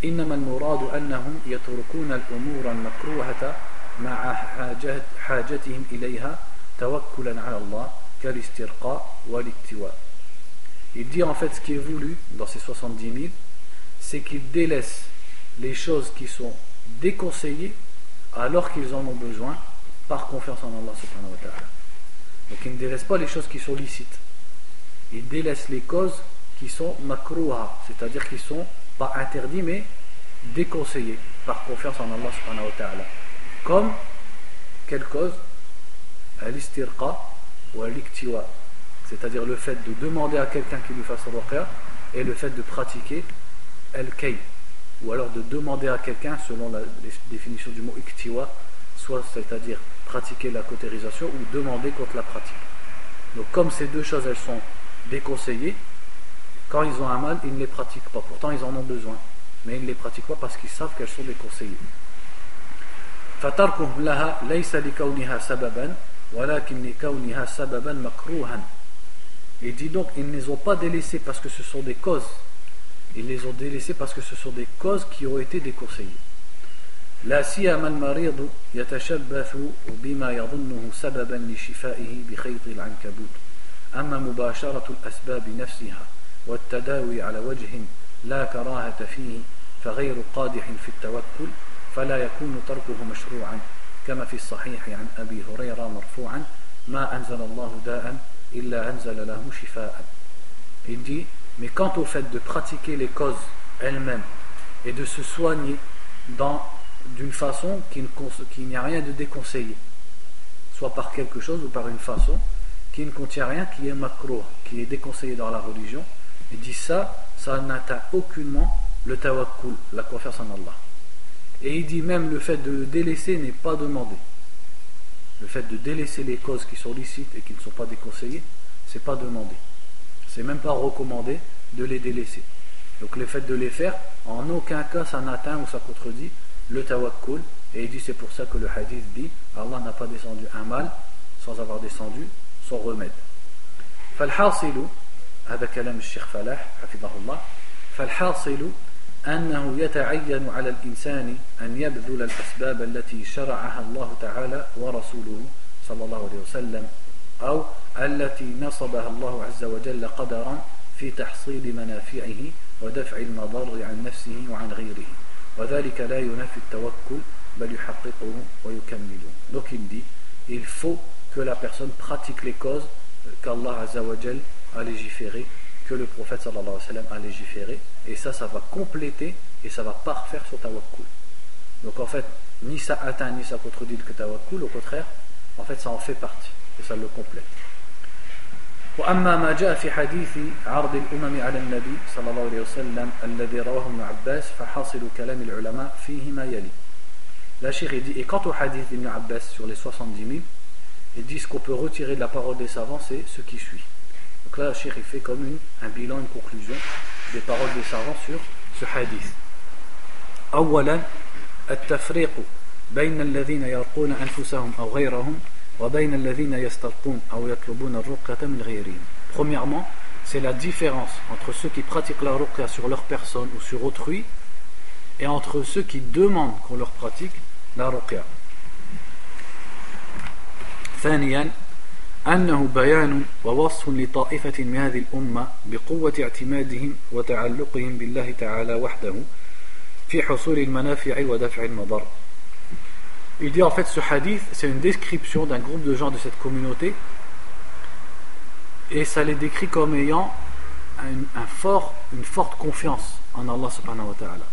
إنما المراد أنهم يتركون الأمور المكروهة مع حاجتهم إليها توكلا على الله كالاسترقاء والاكتواء. Il dit en fait ce qui est voulu dans ces 70 000, c'est qu'ils délaissent les choses qui sont déconseillées alors qu'ils en ont besoin par confiance en Allah subhanahu ta'ala. Donc ils ne délaissent pas les choses qui sont licites. Ils délaissent les causes qui sont makruha, c'est-à-dire qui sont pas interdits mais déconseillés. par confiance en Allah subhanahu ta'ala. Comme quelle cause? Al-istirqa ou al-iktiwa. C'est-à-dire le fait de demander à quelqu'un qui lui fasse ruqya et le fait de pratiquer al-kay. Ou alors de demander à quelqu'un, selon la définition du mot iktiwa, soit c'est-à-dire pratiquer la cautérisation ou demander contre la pratique. Donc comme ces deux choses elles sont déconseillées, quand ils ont un mal, ils ne les pratiquent pas. Pourtant ils en ont besoin. Mais ils ne les pratiquent pas parce qu'ils savent qu'elles sont déconseillées. Il dit donc, ils ne les ont pas délaissés parce que ce sont des causes. Ils les ont délaissés parce que ce sont des causes qui ont été déconseillées. لا سيما المريض يتشبث بما يظنه سببا لشفائه بخيط العنكبوت. أما مباشرة الأسباب نفسها والتداوي على وجه لا كراهة فيه فغير قادح في التوكل فلا يكون تركه مشروعا كما في الصحيح عن أبي هريرة مرفوعا ما أنزل الله داء إلا أنزل له شفاء Il dit, mais quant au fait de pratiquer les causes elles-mêmes et de se soigner dans d'une façon qu'il n'y a rien de déconseillé, soit par quelque chose ou par une façon qui ne contient rien qui est macro, qui est déconseillé dans la religion. Il dit ça, ça n'atteint aucunement le tawakkul, la confiance en Allah. Et il dit même le fait de délaisser n'est pas demandé. Le fait de délaisser les causes qui sont licites et qui ne sont pas déconseillées, c'est pas demandé. C'est même pas recommandé de les délaisser. Donc le fait de les faire, en aucun cas ça n'atteint ou ça contredit le tawakkul. Et il dit c'est pour ça que le hadith dit Allah n'a pas descendu un mal sans avoir descendu son remède. فالحاصل هذا كلام الشيخ فلاح حفظه الله فالحاصل أنه يتعين على الإنسان أن يبذل الأسباب التي شرعها الله تعالى ورسوله صلى الله عليه وسلم أو التي نصبها الله عز وجل قدرا في تحصيل منافعه ودفع المضار عن نفسه وعن غيره donc il dit, il faut que la personne pratique les causes euh, qu'Allah a légiférées, que le prophète sallallahu alayhi wa sallam a légiférées, et ça, ça va compléter et ça va parfaire son tawakkul. Donc en fait, ni ça atteint ni ça contredit le tawakkul, au contraire, en fait ça en fait partie et ça le complète. وأما ما جاء في حديث عرض الأمم على النبي صلى الله عليه وسلم الذي رواه ابن عباس فحاصل كلام العلماء فيه ما يلي La Cheikh dit, et quant au hadith d'Ibn Abbas sur les 70 000, il dit ce qu'on peut retirer de la parole des savants, c'est ce qui suit. Donc là, Cheikh fait comme une, un bilan, une conclusion des paroles des savants sur ce hadith. أولا التفريق بين الذين يرقون أنفسهم أو غيرهم وبين الذين يسترقون أو يطلبون الرقية من غيرهم. Premièrement, c'est la différence entre ceux qui pratiquent la ruqya sur leur personne ou sur autrui et entre ceux qui demandent qu'on leur pratique la ruqya. ثانيا أنه بيان ووصف لطائفة من هذه الأمة بقوة اعتمادهم وتعلقهم بالله تعالى وحده في حصول المنافع ودفع المضر. Il dit en fait ce hadith, c'est une description d'un groupe de gens de cette communauté. Et ça les décrit comme ayant un, fort, une forte confiance en Allah subhanahu wa ta'ala.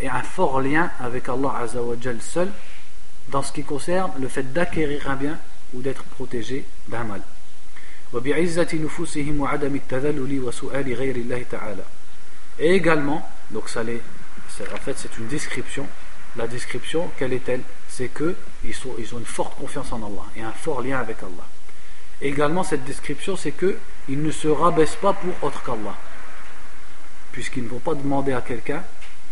Et un fort lien avec Allah azza wa jal seul dans ce qui concerne le fait d'acquérir un bien ou d'être protégé d'un mal. Et également, donc ça les, en fait c'est une description, la description, quelle est-elle? C'est qu'ils ils ont une forte confiance en Allah et un fort lien avec Allah. également cette description c'est qu'ils ne se rabaissent pas pour autre qu'Allah, puisqu'ils ne vont pas demander à quelqu'un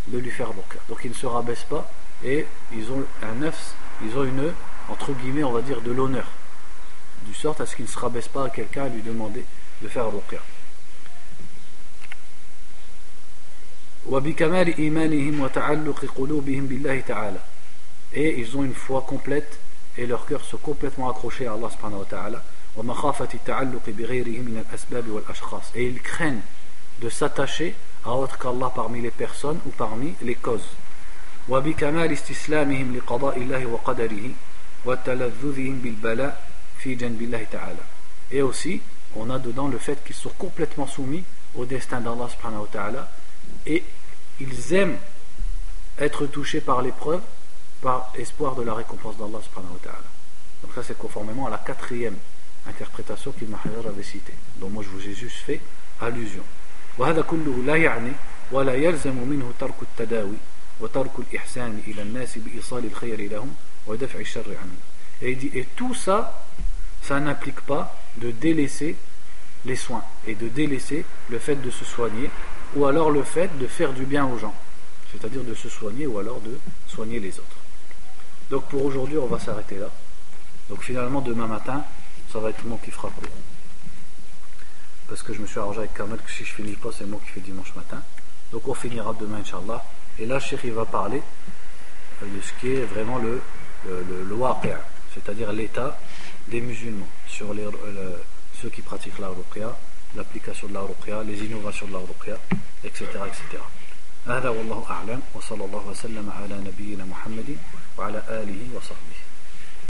de lui faire donc. Donc ils ne se rabaissent pas et ils ont un neuf, ils ont une, entre guillemets, on va dire, de l'honneur. Du sorte à ce qu'ils ne se rabaissent pas à quelqu'un à lui demander de faire ruqya Et ils ont une foi complète et leurs cœurs sont complètement accrochés à Allah subhanahu wa ta'ala. Et ils craignent de s'attacher à autre qu'Allah parmi les personnes ou parmi les causes. وبكمال استسلامهم لقضاء الله وقدره وتلذذهم بالبلاء في جنب الله تعالى. Et aussi, on a dedans le fait qu'ils sont complètement soumis au destin d'Allah subhanahu wa ta'ala et ils aiment être touché par l'épreuve par espoir de la récompense d'Allah subhanahu wa ta'ala. Donc ça c'est conformément à la quatrième interprétation qu'Ibn Hajar avait citée. Donc moi je vous ai juste fait allusion. وهذا كله لا يعني ولا يلزم منه ترك التداوي وترك الإحسان إلى الناس بإيصال الخير لهم ودفع الشر عنهم. Et il dit, et tout ça, ça n'implique pas de délaisser les soins et de délaisser le fait de se soigner ou alors le fait de faire du bien aux gens, c'est-à-dire de se soigner ou alors de soigner les autres. Donc pour aujourd'hui, on va s'arrêter là. Donc finalement, demain matin, ça va être moi qui fera court. Parce que je me suis arrangé avec Carmel que si je finis pas, c'est moi qui fais dimanche matin. Donc on finira demain, Inch'Allah. Et là, Cheikh, il va parler de ce qui est vraiment le, le, le, c'est-à-dire l'état des musulmans sur les, ceux qui pratiquent la ruqya, l'application de la ruqya, les innovations de la ruqya, etc. etc. هذا والله أعلم وصلى الله وسلم على نبينا محمد وعلى آله وصحبه.